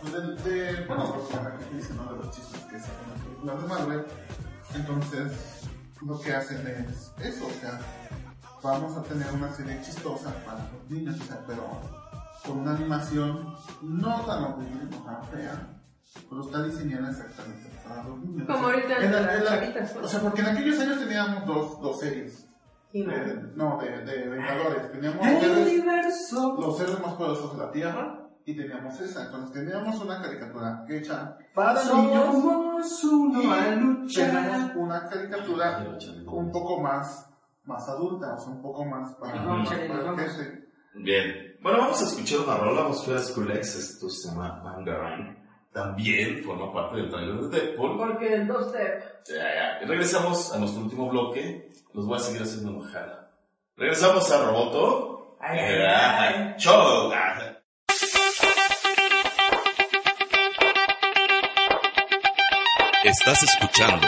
pues de, de bueno, lo que la gente dice, ¿no? De los chistes que se hacen en las películas de Marvel. Entonces, lo que hacen es eso, o sea, vamos a tener una serie chistosa para los niños, o sea, pero con una animación no tan horrible, no tan fea, pero está diseñada exactamente para los niños. Como ahorita En la- las en la- chavitas, ¿no? O sea, porque en aquellos años teníamos dos, dos series. Eh, no, de, de Vengadores. Teníamos El los universo. los seres más poderosos de la Tierra y teníamos esa. Entonces teníamos una caricatura hecha para niños Somos uno a y luchar. tenemos una caricatura un poco más, más adulta, o sea, un poco más para, para vamos. gente. Bien. Bueno, vamos a escuchar una rola. Vamos a a Skrillex. Esto se llama Bangarang. También forma parte del trailer de Deadpool. Porque el dos step. Ya, ya. Y regresamos a nuestro último bloque. Los voy a seguir haciendo enojada. Regresamos a Roboto. Ay, ay, ay. Show. Ah. Estás escuchando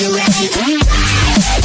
www.radiouta.com. Still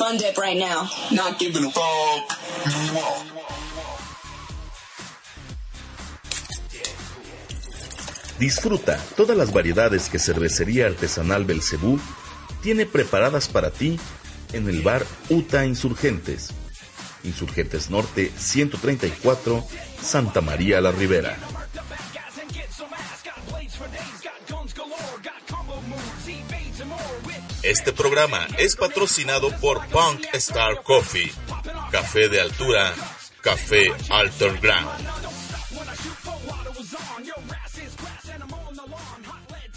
Right now. Not giving a fuck. Disfruta todas las variedades que Cervecería Artesanal Belcebú tiene preparadas para ti en el bar Uta Insurgentes. Insurgentes Norte 134, Santa María la Ribera. Este programa es patrocinado por Punk Star Coffee, café de altura, café Alter Ground.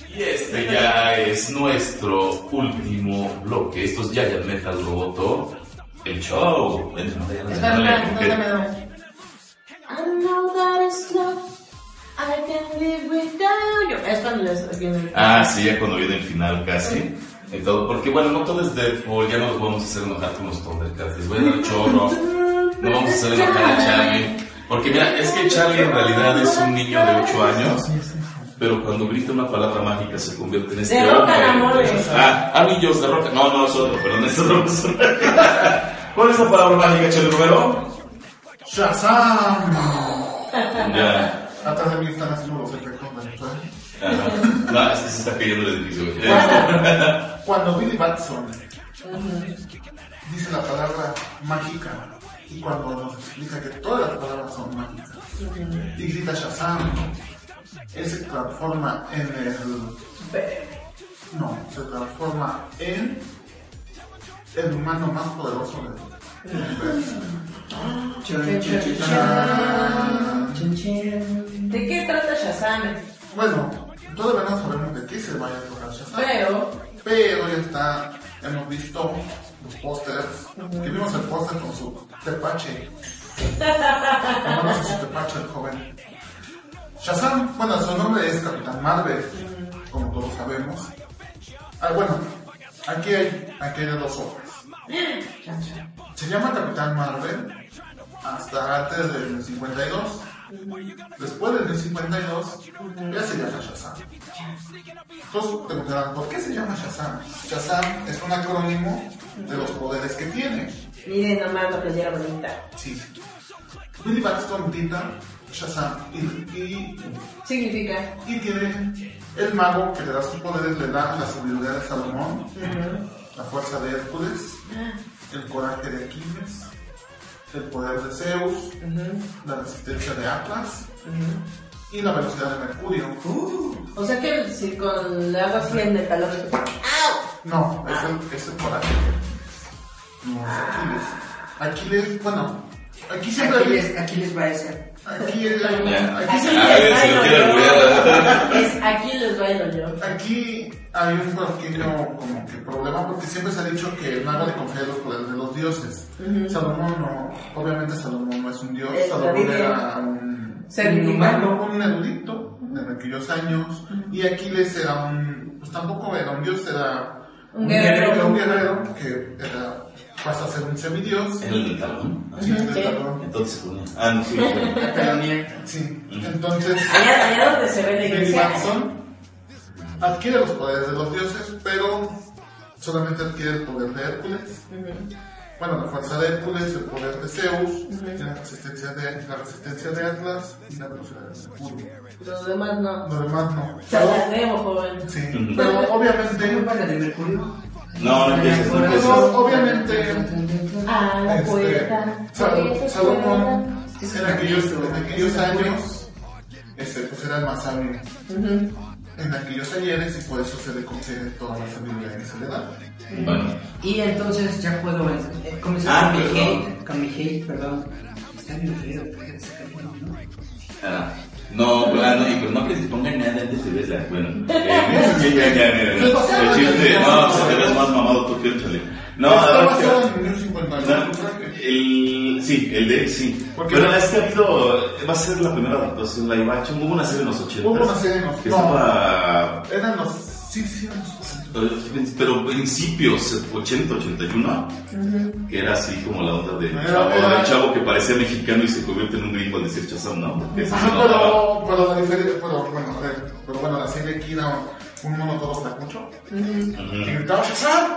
Y este ya es nuestro último bloque. Esto es Giant Metal Roboto, el show. I can live without you. Es cuando les viene. Ah, sí, ya cuando viene el final casi. Y todo, porque bueno, no todo es Deadpool, ya no los vamos a hacer enojar con los Thundercats, les voy a dar chorro, no vamos a hacer enojar a Charlie. Porque mira, es que Charlie en realidad es un niño de 8 años, pero cuando grita una palabra mágica se convierte en este hombre. Ah, Anillos de roca. No, no es otro, perdón, es otro personaje. ¿Cuál es la palabra mágica, Charlie Romero? ¡Shazam! Ya. Atrás de mí están haciendo los efectos mentales. Ajá. No, es que se está cayendo el edificio. Cuando Billy Batson dice la palabra mágica y cuando nos explica que todas las palabras son mágicas y grita Shazam, Él se transforma en el. No, se transforma en el humano más poderoso del universo. ¿De qué trata Shazam? Bueno, todavía no sabemos de qué se vaya a tocar Shazam. Pero, Pero ya está, hemos visto los pósters, que vimos el póster con su tepache. Conoce su tepache el joven. Shazam, bueno, su nombre es Capitán Marvel, como todos sabemos. Ah, bueno, aquí hay, aquí hay dos obras. Se llama Capitán Marvel hasta antes del 52. Después del 52 ya se llama Shazam. Entonces preguntarán, ¿por qué se llama Shazam? Shazam es un acrónimo de los poderes que tiene. miren nomás lo que era bonita. Sí. Billy Batson tinta Shazam y, y, Significa. y tiene el mago que le da sus poderes, le da la sabiduría de Salomón, la fuerza de Hércules, el coraje de Aquiles, el poder de Zeus, la resistencia de Atlas y la velocidad de Mercurio. O sea que si con le hago así en el talón. No, es el, es el coraje. No es Aquiles. Aquiles, bueno, aquí siempre Aquí les, aquí les va a ser. Aquí, el- aquí A siempre- ver, si lo quiere alburear. Es aquí les bailo yo. Aquí hay un pequeño como que problema porque siempre se ha dicho que el mago le confía los poderes de los dioses. Salomón no, obviamente Salomón no es un dios, Es Salomón era un Ser un humano, un erudito en aquellos años y Aquiles era un, pues tampoco era un dios, era Un guerrero. era un guerrero que era, pasa a ser un semidios. ¿Era el del talón? Sí, el talón. Entonces se ponía. Ah, no, sí. sí. Sí, entonces Allá, allá donde se ve la iglesia. Adquiere los poderes de los dioses, pero solamente adquiere el poder de Hércules. Bueno, la fuerza de Hércules, el poder de Zeus, la resistencia de, la resistencia de Atlas y la velocidad de Mercurio. Los demás no. Lo demás no. Se debo, joven. Sí, pero obviamente, ¿Cómo para de Mercurio? No, no empieces, no empieces. obviamente, A la este, puerta. Sal- Salomón en aquellos, en aquellos años, este, pues era el más sabio en aquellos ayeres y por eso se le concede toda la sabiduría que se le da. Bueno, Y entonces ya puedo eh, comenzar Ah, con mi hate, con mi hate, perdón. Está bien feo, ¿no? ah, no, ah, no, y pues no que se pongan nada antes de verla. Bueno, eh, ya, ya, mira. El chiste, no, se te ves más mamado tú que el chale. No, que- en el 51, No, creo que- el, sí, el de sí. Porque- Pero es que ha habido, va a ser la primera adaptación live action. Hubo una serie en los 80. Hubo una serie en los- que no. estaba, Eran los. Sí, sí, eran los. Pero principios 80, 81, que era así como la onda del Era- chavo, era- del chavo que parecía mexicano y se convierte en un gringo al decir Shazam, ¿no? Porque se Ajá, notaba. pero, pero la diferencia, pero bueno, a ver, pero bueno, la serie aquí era un mono todo flacucho. Y Ujú. gritaba Shazam.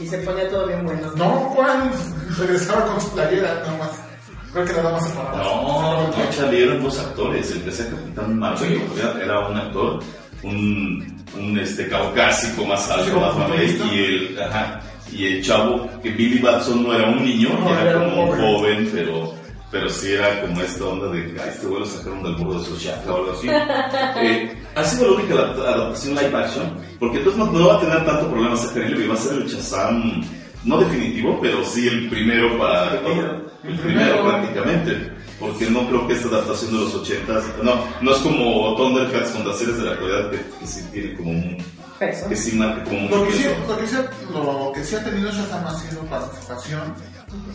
Y se ponía todo bien bueno. No, Juan, regresaba con su playera, nada más. Creo que nada más se paraba. No, no, Charlie, eran dos actores. El que hacía Capitán Marvel era- era un actor, un, un este, caucásico más alto, más mamey, y el, ajá, y el chavo, que Billy Batson no era un niño, No, era, como un joven. pero, pero sí era como esta onda de, "Ay, este güey lo sacaron del borde de su chaca o algo así. Eh, ha sido la única adap- adaptación live action, porque entonces no, no va a tener tanto problema sacar el va a ser el Shazam, no definitivo, pero sí el primero para el primero prácticamente. Porque no creo que esta adaptación de los 80 no, no es como Thundercats con las series de la actualidad que, que sí tiene como un, Peso. que sí marca como mucho Lo que, sí, lo, que sí, lo que sí ha tenido Shazam ha sido participación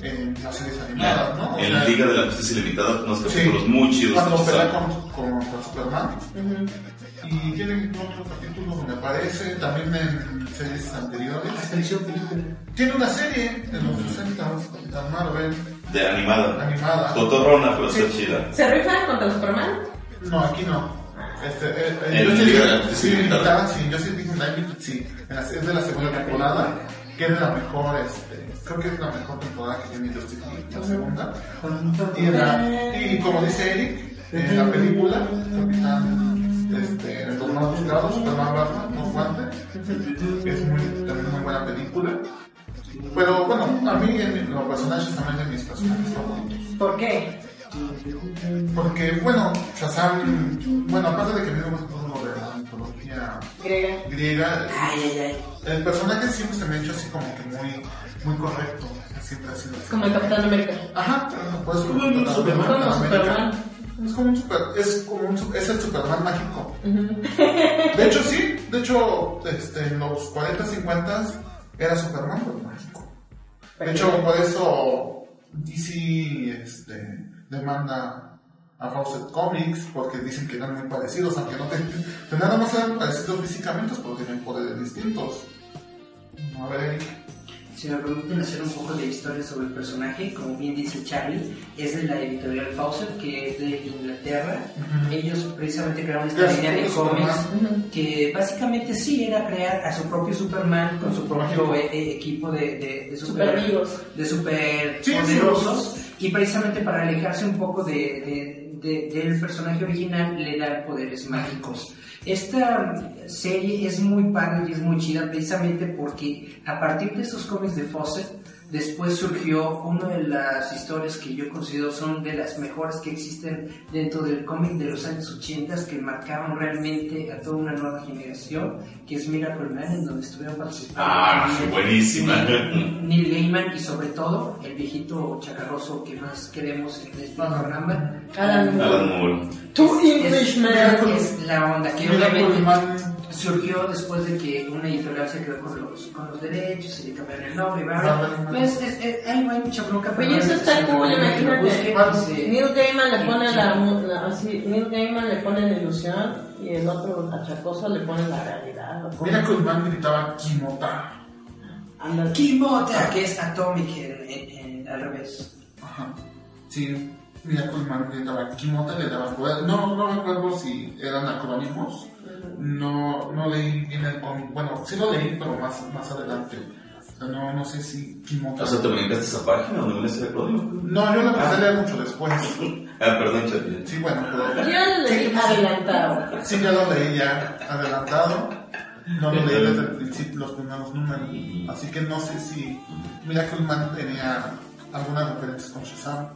en las series animadas, ¿no? O En sea, Liga de la Justicia Ilimitada, unos sí, capítulos muy chidos. Cuando pelea con, con Superman. Y tiene otro capítulo donde aparece, también en series anteriores. Película. Tiene una serie en los 60, Capitán Marvel, De animada. animada. Totorrona, pero Sí. está chida. ¿Se rifa contra Superman? No, aquí no. Este, eh, eh, En yo sí de sí, sí, yo sí Unlimited, sí. En la- Es de la segunda temporada, que es de la mejor, este, creo que es la mejor temporada que tiene Justice League, la segunda. Y, la- y como dice Eric, en la película, Capitán, este, Los más buscados, Superman Batman, no guante, es muy, también muy buena película. Pero bueno, a mí en los personajes también de mis personajes favoritos. ¿Por qué? Porque, bueno, Shazam, bueno, aparte de que vimos todo lo de la mitología Griega. Ay, el personaje siempre se me ha hecho así como que muy, muy correcto. Siempre ha sido así. Como el Capitán América. Ajá, por eso Como Superman. Es como un super, es como un, es el Superman mágico. De hecho, sí, de hecho, este, en los 40, 50 era Superman, pero mágico. De hecho, por eso DC este, demanda a Fawcett Comics, porque dicen que eran muy parecidos, aunque no ten- que nada más eran parecidos físicamente, pero tienen poderes distintos. A ver, Eric. Si me permiten hacer un poco de historia sobre el personaje, como bien dice Charlie, es de la editorial Fawcett, que es de Inglaterra. Ellos precisamente crearon esta línea de cómics que básicamente sí era crear a su propio Superman con su propio eh, equipo de, de, de super, Super amigos. de super Sí, sí, poderosos y precisamente para alejarse un poco de, de- de- del personaje original le dan poderes mágicos. Esta serie es muy padre y es muy chida precisamente porque a partir de estos cómics de Fawcett después surgió una de las historias que yo considero son de las mejores que existen dentro del cómic de los años 80 que marcaron realmente a toda una nueva generación que es Miracle Man en donde estuvieron participando Ah, buenísima. Neil- Neil Gaiman y sobre todo el viejito chacarroso que más queremos en este programa Alan Moore. Alan Moore. Two es, Englishmen. es la onda que obviamente. Surgió después de que una editorial se quedó con los, con los derechos y le cambiaron el nombre. ¿verdad? Pues es, es- ahí no hay mucha bronca. Oye, eso está cool, imagínate. Ah, Neil Gaiman le pone la, la- así, Neil Gaiman le pone la ilusión y el otro achacoso le pone la realidad. Miracle Man gritaba Kimota. Ándale. Kimota, que es Atomic en, en- en- al revés. Ajá. Sí, Miracle Man gritaba Kimota le daba poder. No, no recuerdo si eran acrónimos. No, no leí bien el cómic. Bueno, sí lo leí, pero más, más adelante. O sea, no, no sé si Kimota. O sea, ¿te brincaste esa página donde viene ese código? No, yo lo empecé a leer mucho después. Ah, perdón, Charlie. Sí, bueno, pero. Yo lo leí adelantado. Sí, ya lo leí ya adelantado. No lo leí desde el principio, los primeros números. Así que no sé si Miracle Man tenía algunas referencias con Shazam.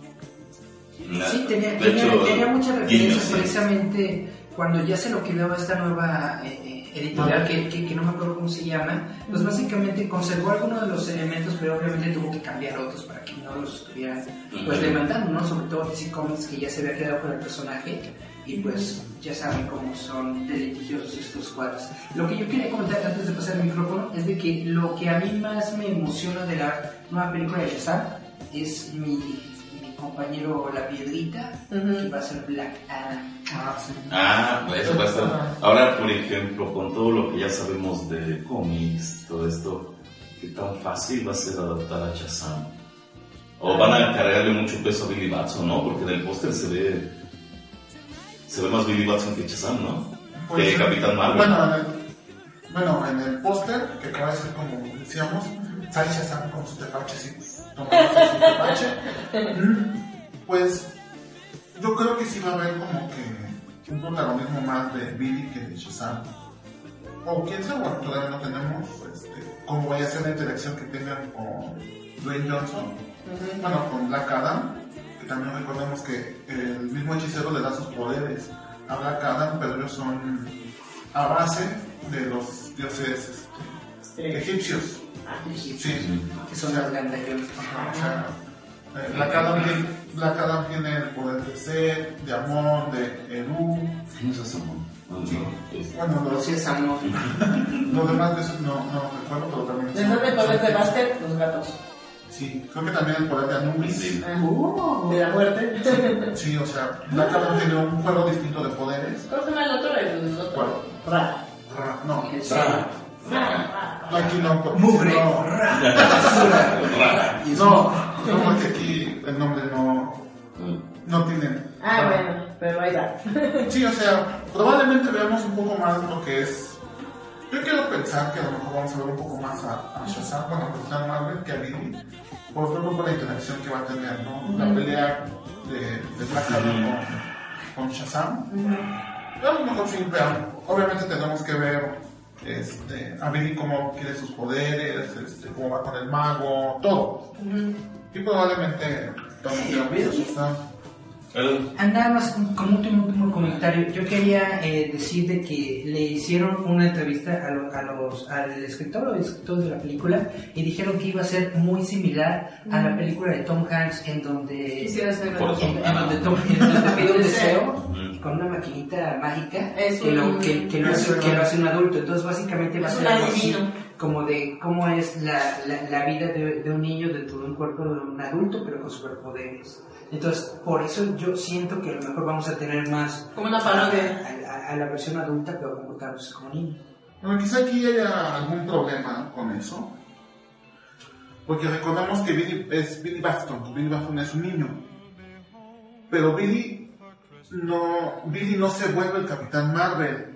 Sí, tenía, tenía, hecho, tenía muchas referencias guiños, precisamente cuando ya se lo quedó a esta nueva eh, eh, editorial que, que, que no me acuerdo cómo se llama, pues básicamente conservó algunos de los elementos, pero obviamente tuvo que cambiar otros para que no los estuvieran pues demandando, ¿no? Sobre todo DC Comics que ya se había quedado con el personaje y pues ya saben cómo son de litigiosos estos cuadros. Lo que yo quería comentar antes de pasar el micrófono es de que lo que a mí más me emociona de la nueva película de Shazam es mi compañero La Piedrita, que va a ser Black Adam. Ah, pues eso va a estar. Ahora, por ejemplo, con todo lo que ya sabemos de cómics, todo esto, ¿qué tan fácil va a ser adaptar a Shazam? O van a cargarle mucho peso a Billy Batson, ¿no? Porque en el póster se ve. Se ve más Billy Batson que Shazam, ¿no? Pues, que Capitán Marvel. Bueno, en el, bueno, en el póster, que acaba de ser como decíamos, sale Shazam con su tepache, sí, tomándose su tepache. Mm, Pues yo creo que sí va a haber como que un protagonismo más de Billy que de Shazam. O quién sabe, bueno, todavía no tenemos este, cómo vaya a ser la interacción que tengan con Dwayne Johnson, bueno, con Black Adam, que también recordemos que el mismo hechicero le da sus poderes a Black Adam, pero ellos son a base de los dioses este, egipcios. Sí, Que son las gandallones. Ajá, o sea, eh, Black, Adam tiene, Black Adam tiene el poder de ser, de amor, de Eru. ¿Quién es ese mon? No, no, es- Bueno, los, Sí, es amor. los demás de no, no recuerdo, pero también. Les dan el poder de básquet los gatos. Sí, creo que también el poder de Anubis. Sí. Ah, de la muerte. Sí, o sea, Black Adam tiene un juego distinto de poderes. ¿Cómo se llama el otro? El otro. ¿Cuál? Ra. Ra- No, Sí. Ra. Aquí no. porque- Mugre. No, no, no, porque aquí el nombre no, no tiene. Ah, bueno, pero ahí va. Sí, o sea, probablemente veamos un poco más lo que es. Yo quiero pensar que a lo mejor vamos a ver un poco más a, a Shazam, bueno, a Capitán Marvel que a Billy, por ejemplo, por la interacción que va a tener, ¿no? La pelea de, de Black Adam con, con Shazam. A lo mejor sí, vean, obviamente tenemos que ver este, a Billy cómo quiere sus poderes, este, cómo va con el mago, todo. Y probablemente vamos a ver a Shazam. Nada más como último, último comentario, yo quería eh, decir de que le hicieron una entrevista a, lo- a los, al escritor o escritor de la película y dijeron que iba a ser muy similar a la película de Tom Hanks en donde, en Tom pide un Deseo. con una maquinita mágica Es que, lo, que, que lo hace, que lo hace un adulto. Entonces básicamente va a ser algo así, como de cómo es la, la, la vida de, de un niño dentro de un cuerpo de un adulto pero con superpoderes. Entonces, por eso yo siento que a lo mejor vamos a tener más Como una parodia. a, a- a la versión adulta, pero comportándose como niño. Bueno, quizá aquí haya algún problema con eso. Porque recordamos que Billy es Billy Baston. Billy Baston es un niño. Pero Billy no, Billy no se vuelve el Capitán Marvel.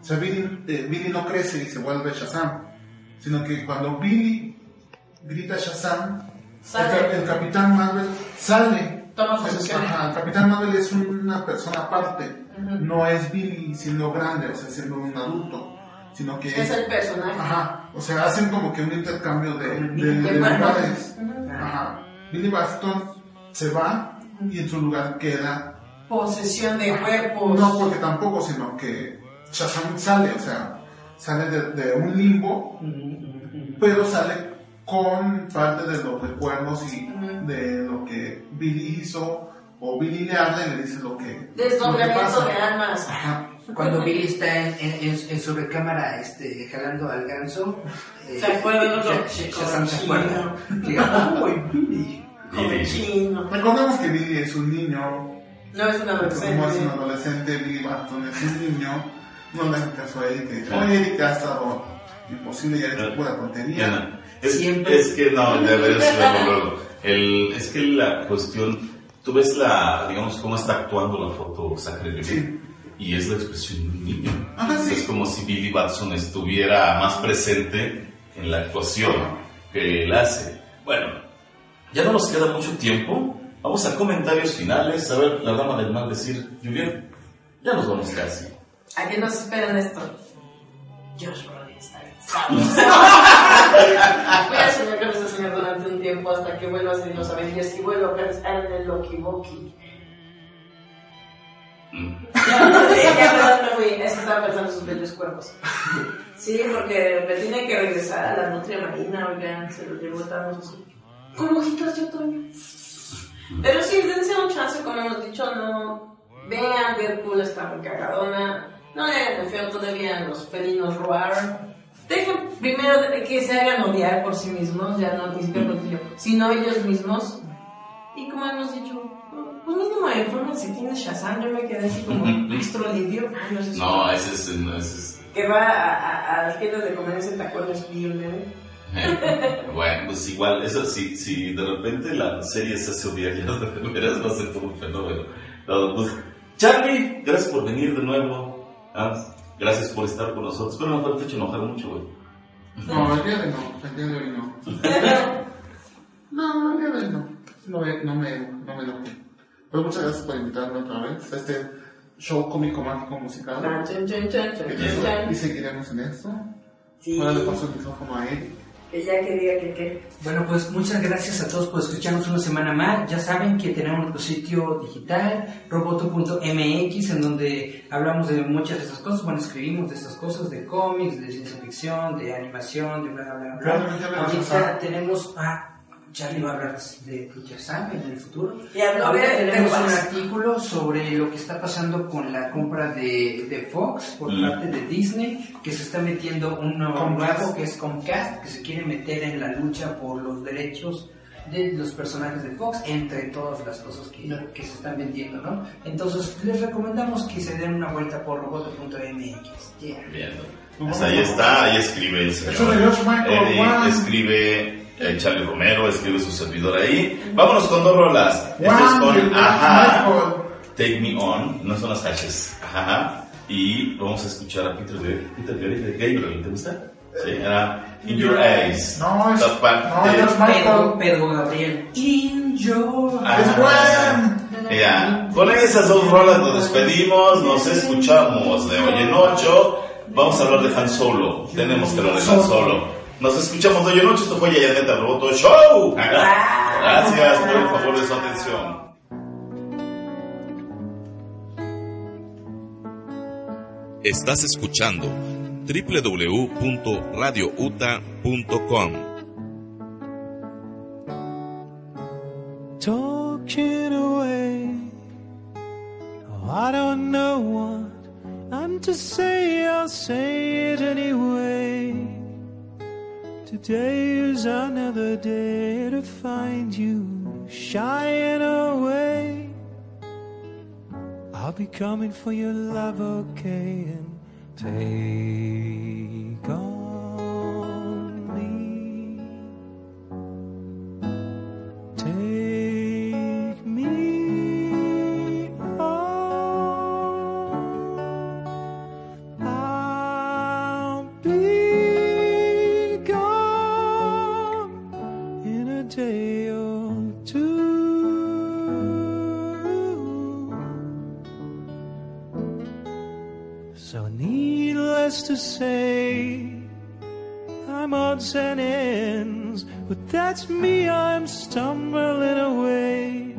O sea, Billy, eh, Billy no crece y se vuelve Shazam. Sino que cuando Billy grita Shazam, el, Capitán Marvel sale. Toma Es- ajá, el Capitán Marvel es una persona aparte. No es Billy siendo grande, o sea, siendo un adulto. Sino que Es el personaje. Ajá, o sea, hacen como que un intercambio de, de, De de cuerpos. lugares. Ajá. Billy Baston se va y en su lugar queda. Posesión de cuerpos. No porque tampoco, sino que Shazam sale, o sea, sale de, de un limbo, pero sale con parte de los recuerdos y de lo que Billy hizo, o Billy le habla y le dice lo que. Desdoblamiento de almas. Ajá. Cuando Billy está en, en, en- en su recámara este, jalando al ganso, eh, ¿Se acuerdan de Shazam se acuerda. Diga, "Uy, Billy". Chino. Recordemos que Billy es un niño, No es un adolescente. Como es un adolescente, Billy Barton es un niño, no le hagan caso a Erika. Oye, Erika ha estado imposible y ha hecho pura tontería. Es, Siempre. es que no, de veras, luego. El, es que la cuestión, tú ves la, digamos, cómo está actuando la foto Zachary Levi, Sí. y es la expresión de un niño. Ajá, sí. Es como si Billy Batson estuviera más presente en la actuación que él hace. Bueno, ya no nos queda mucho tiempo. Vamos a comentarios finales. A ver, la dama del mal decir, Julián, ya nos vamos casi. ¿A qué nos esperan esto? Josh Brolin está Voy a soñar con ese señor durante un tiempo hasta que vuelva a salir los Avengers y vuelva a pensar en el Loki Boki. Es que estaba pensando en sus bellos cuerpos. Sí, porque me tiene que regresar a la nutria marina, oigan, se lo llevó Thanos. Con ojitos de otoño. Pero sí, dense un chance, como hemos dicho, no. Vean, Deadpool está muy cagadona. No le el feo todavía a los felinos roar. Dejen primero que se hagan odiar por sí mismos, ya no ni siquiera por sino ellos mismos. Y como hemos dicho, pues mínimo infórmense quién es Shazam. Yo me quedé así como Lidio. Ay, no sé si- No, ese es, no, ese es Que va a, a, a las tiendas de conveniencia en tacones bien, ¿eh? Eh, bueno, pues igual, eso sí, si de repente la serie se hace odiar, ya de veras va a ser todo un fenómeno. No, pues, Charlie, gracias por venir de nuevo. Ah, gracias por estar con nosotros. Pero no te hecho enojar mucho, güey. No, el día de hoy no, el día de hoy no. No, el día de hoy no. No me, no me, no me enojé. Pero muchas gracias por invitarme otra vez a este show cómico mágico musical. Y seguiremos en esto. Sí. Ahora le paso el micrófono a Eric. Que ya que diga que qué. Bueno, pues muchas gracias a todos por escucharnos una semana más. Ya saben que tenemos nuestro sitio digital, roboto.mx, en donde hablamos de muchas de estas cosas. Bueno, escribimos de estas cosas, de cómics, de ciencia ficción, de animación, de bla, bla, bla. Lo Ahorita tenemos... Ah, Charlie va a hablar de Future Sam en el futuro. Y habló de- de tenemos un Fox. artículo sobre lo que está pasando con la compra de, de Fox por Mm. parte de Disney, que se está metiendo un nuevo que es Comcast, que se quiere meter en la lucha por los derechos de los personajes de Fox, entre todas las cosas que, que se están vendiendo, ¿no? Entonces, les recomendamos que se den una vuelta por roboto.mx. Yeah. Bien. Pues ahí está, ahí escribe el señor. De Juan. escribe eh, Charlie Romero, escribe su servidor ahí. Vámonos con dos rolas. Esto es con Ajá. Take Me On, no son las hashes. Ajá. Y vamos a escuchar a Peter de Peter Gabriel de Gabriel, ¿te gusta? Sí, era In Your Eyes. No, es- no, Michael. Pedro, Pedro Gabriel. In your Ajá. Ya, con esas dos rolas nos despedimos, nos escuchamos de hoy en ocho. Vamos a hablar de Han Solo. Tenemos que hablar de Han Solo. Nos escuchamos hoy noche. Esto fue Yayaneta Roboto Show. Gracias por el favor de su atención. Estás escuchando www.radiouta.com. Talking away. Oh, I don't know what I'm to say. I'll say it anyway. Today is another day to find you shying away. I'll be coming for your love, okay, and take on me. Take to say, I'm odds and ends, but that's me, I'm stumbling away.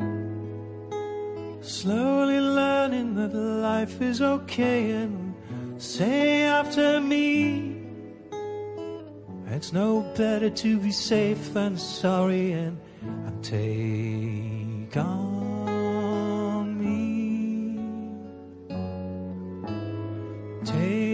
Slowly learning that life is okay, and say after me, it's no better to be safe than sorry, and, and take on me. Take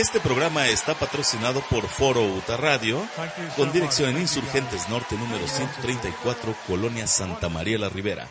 este programa está patrocinado por Foro Uta Radio, con dirección en Insurgentes Norte número 134, Colonia Santa María la Ribera.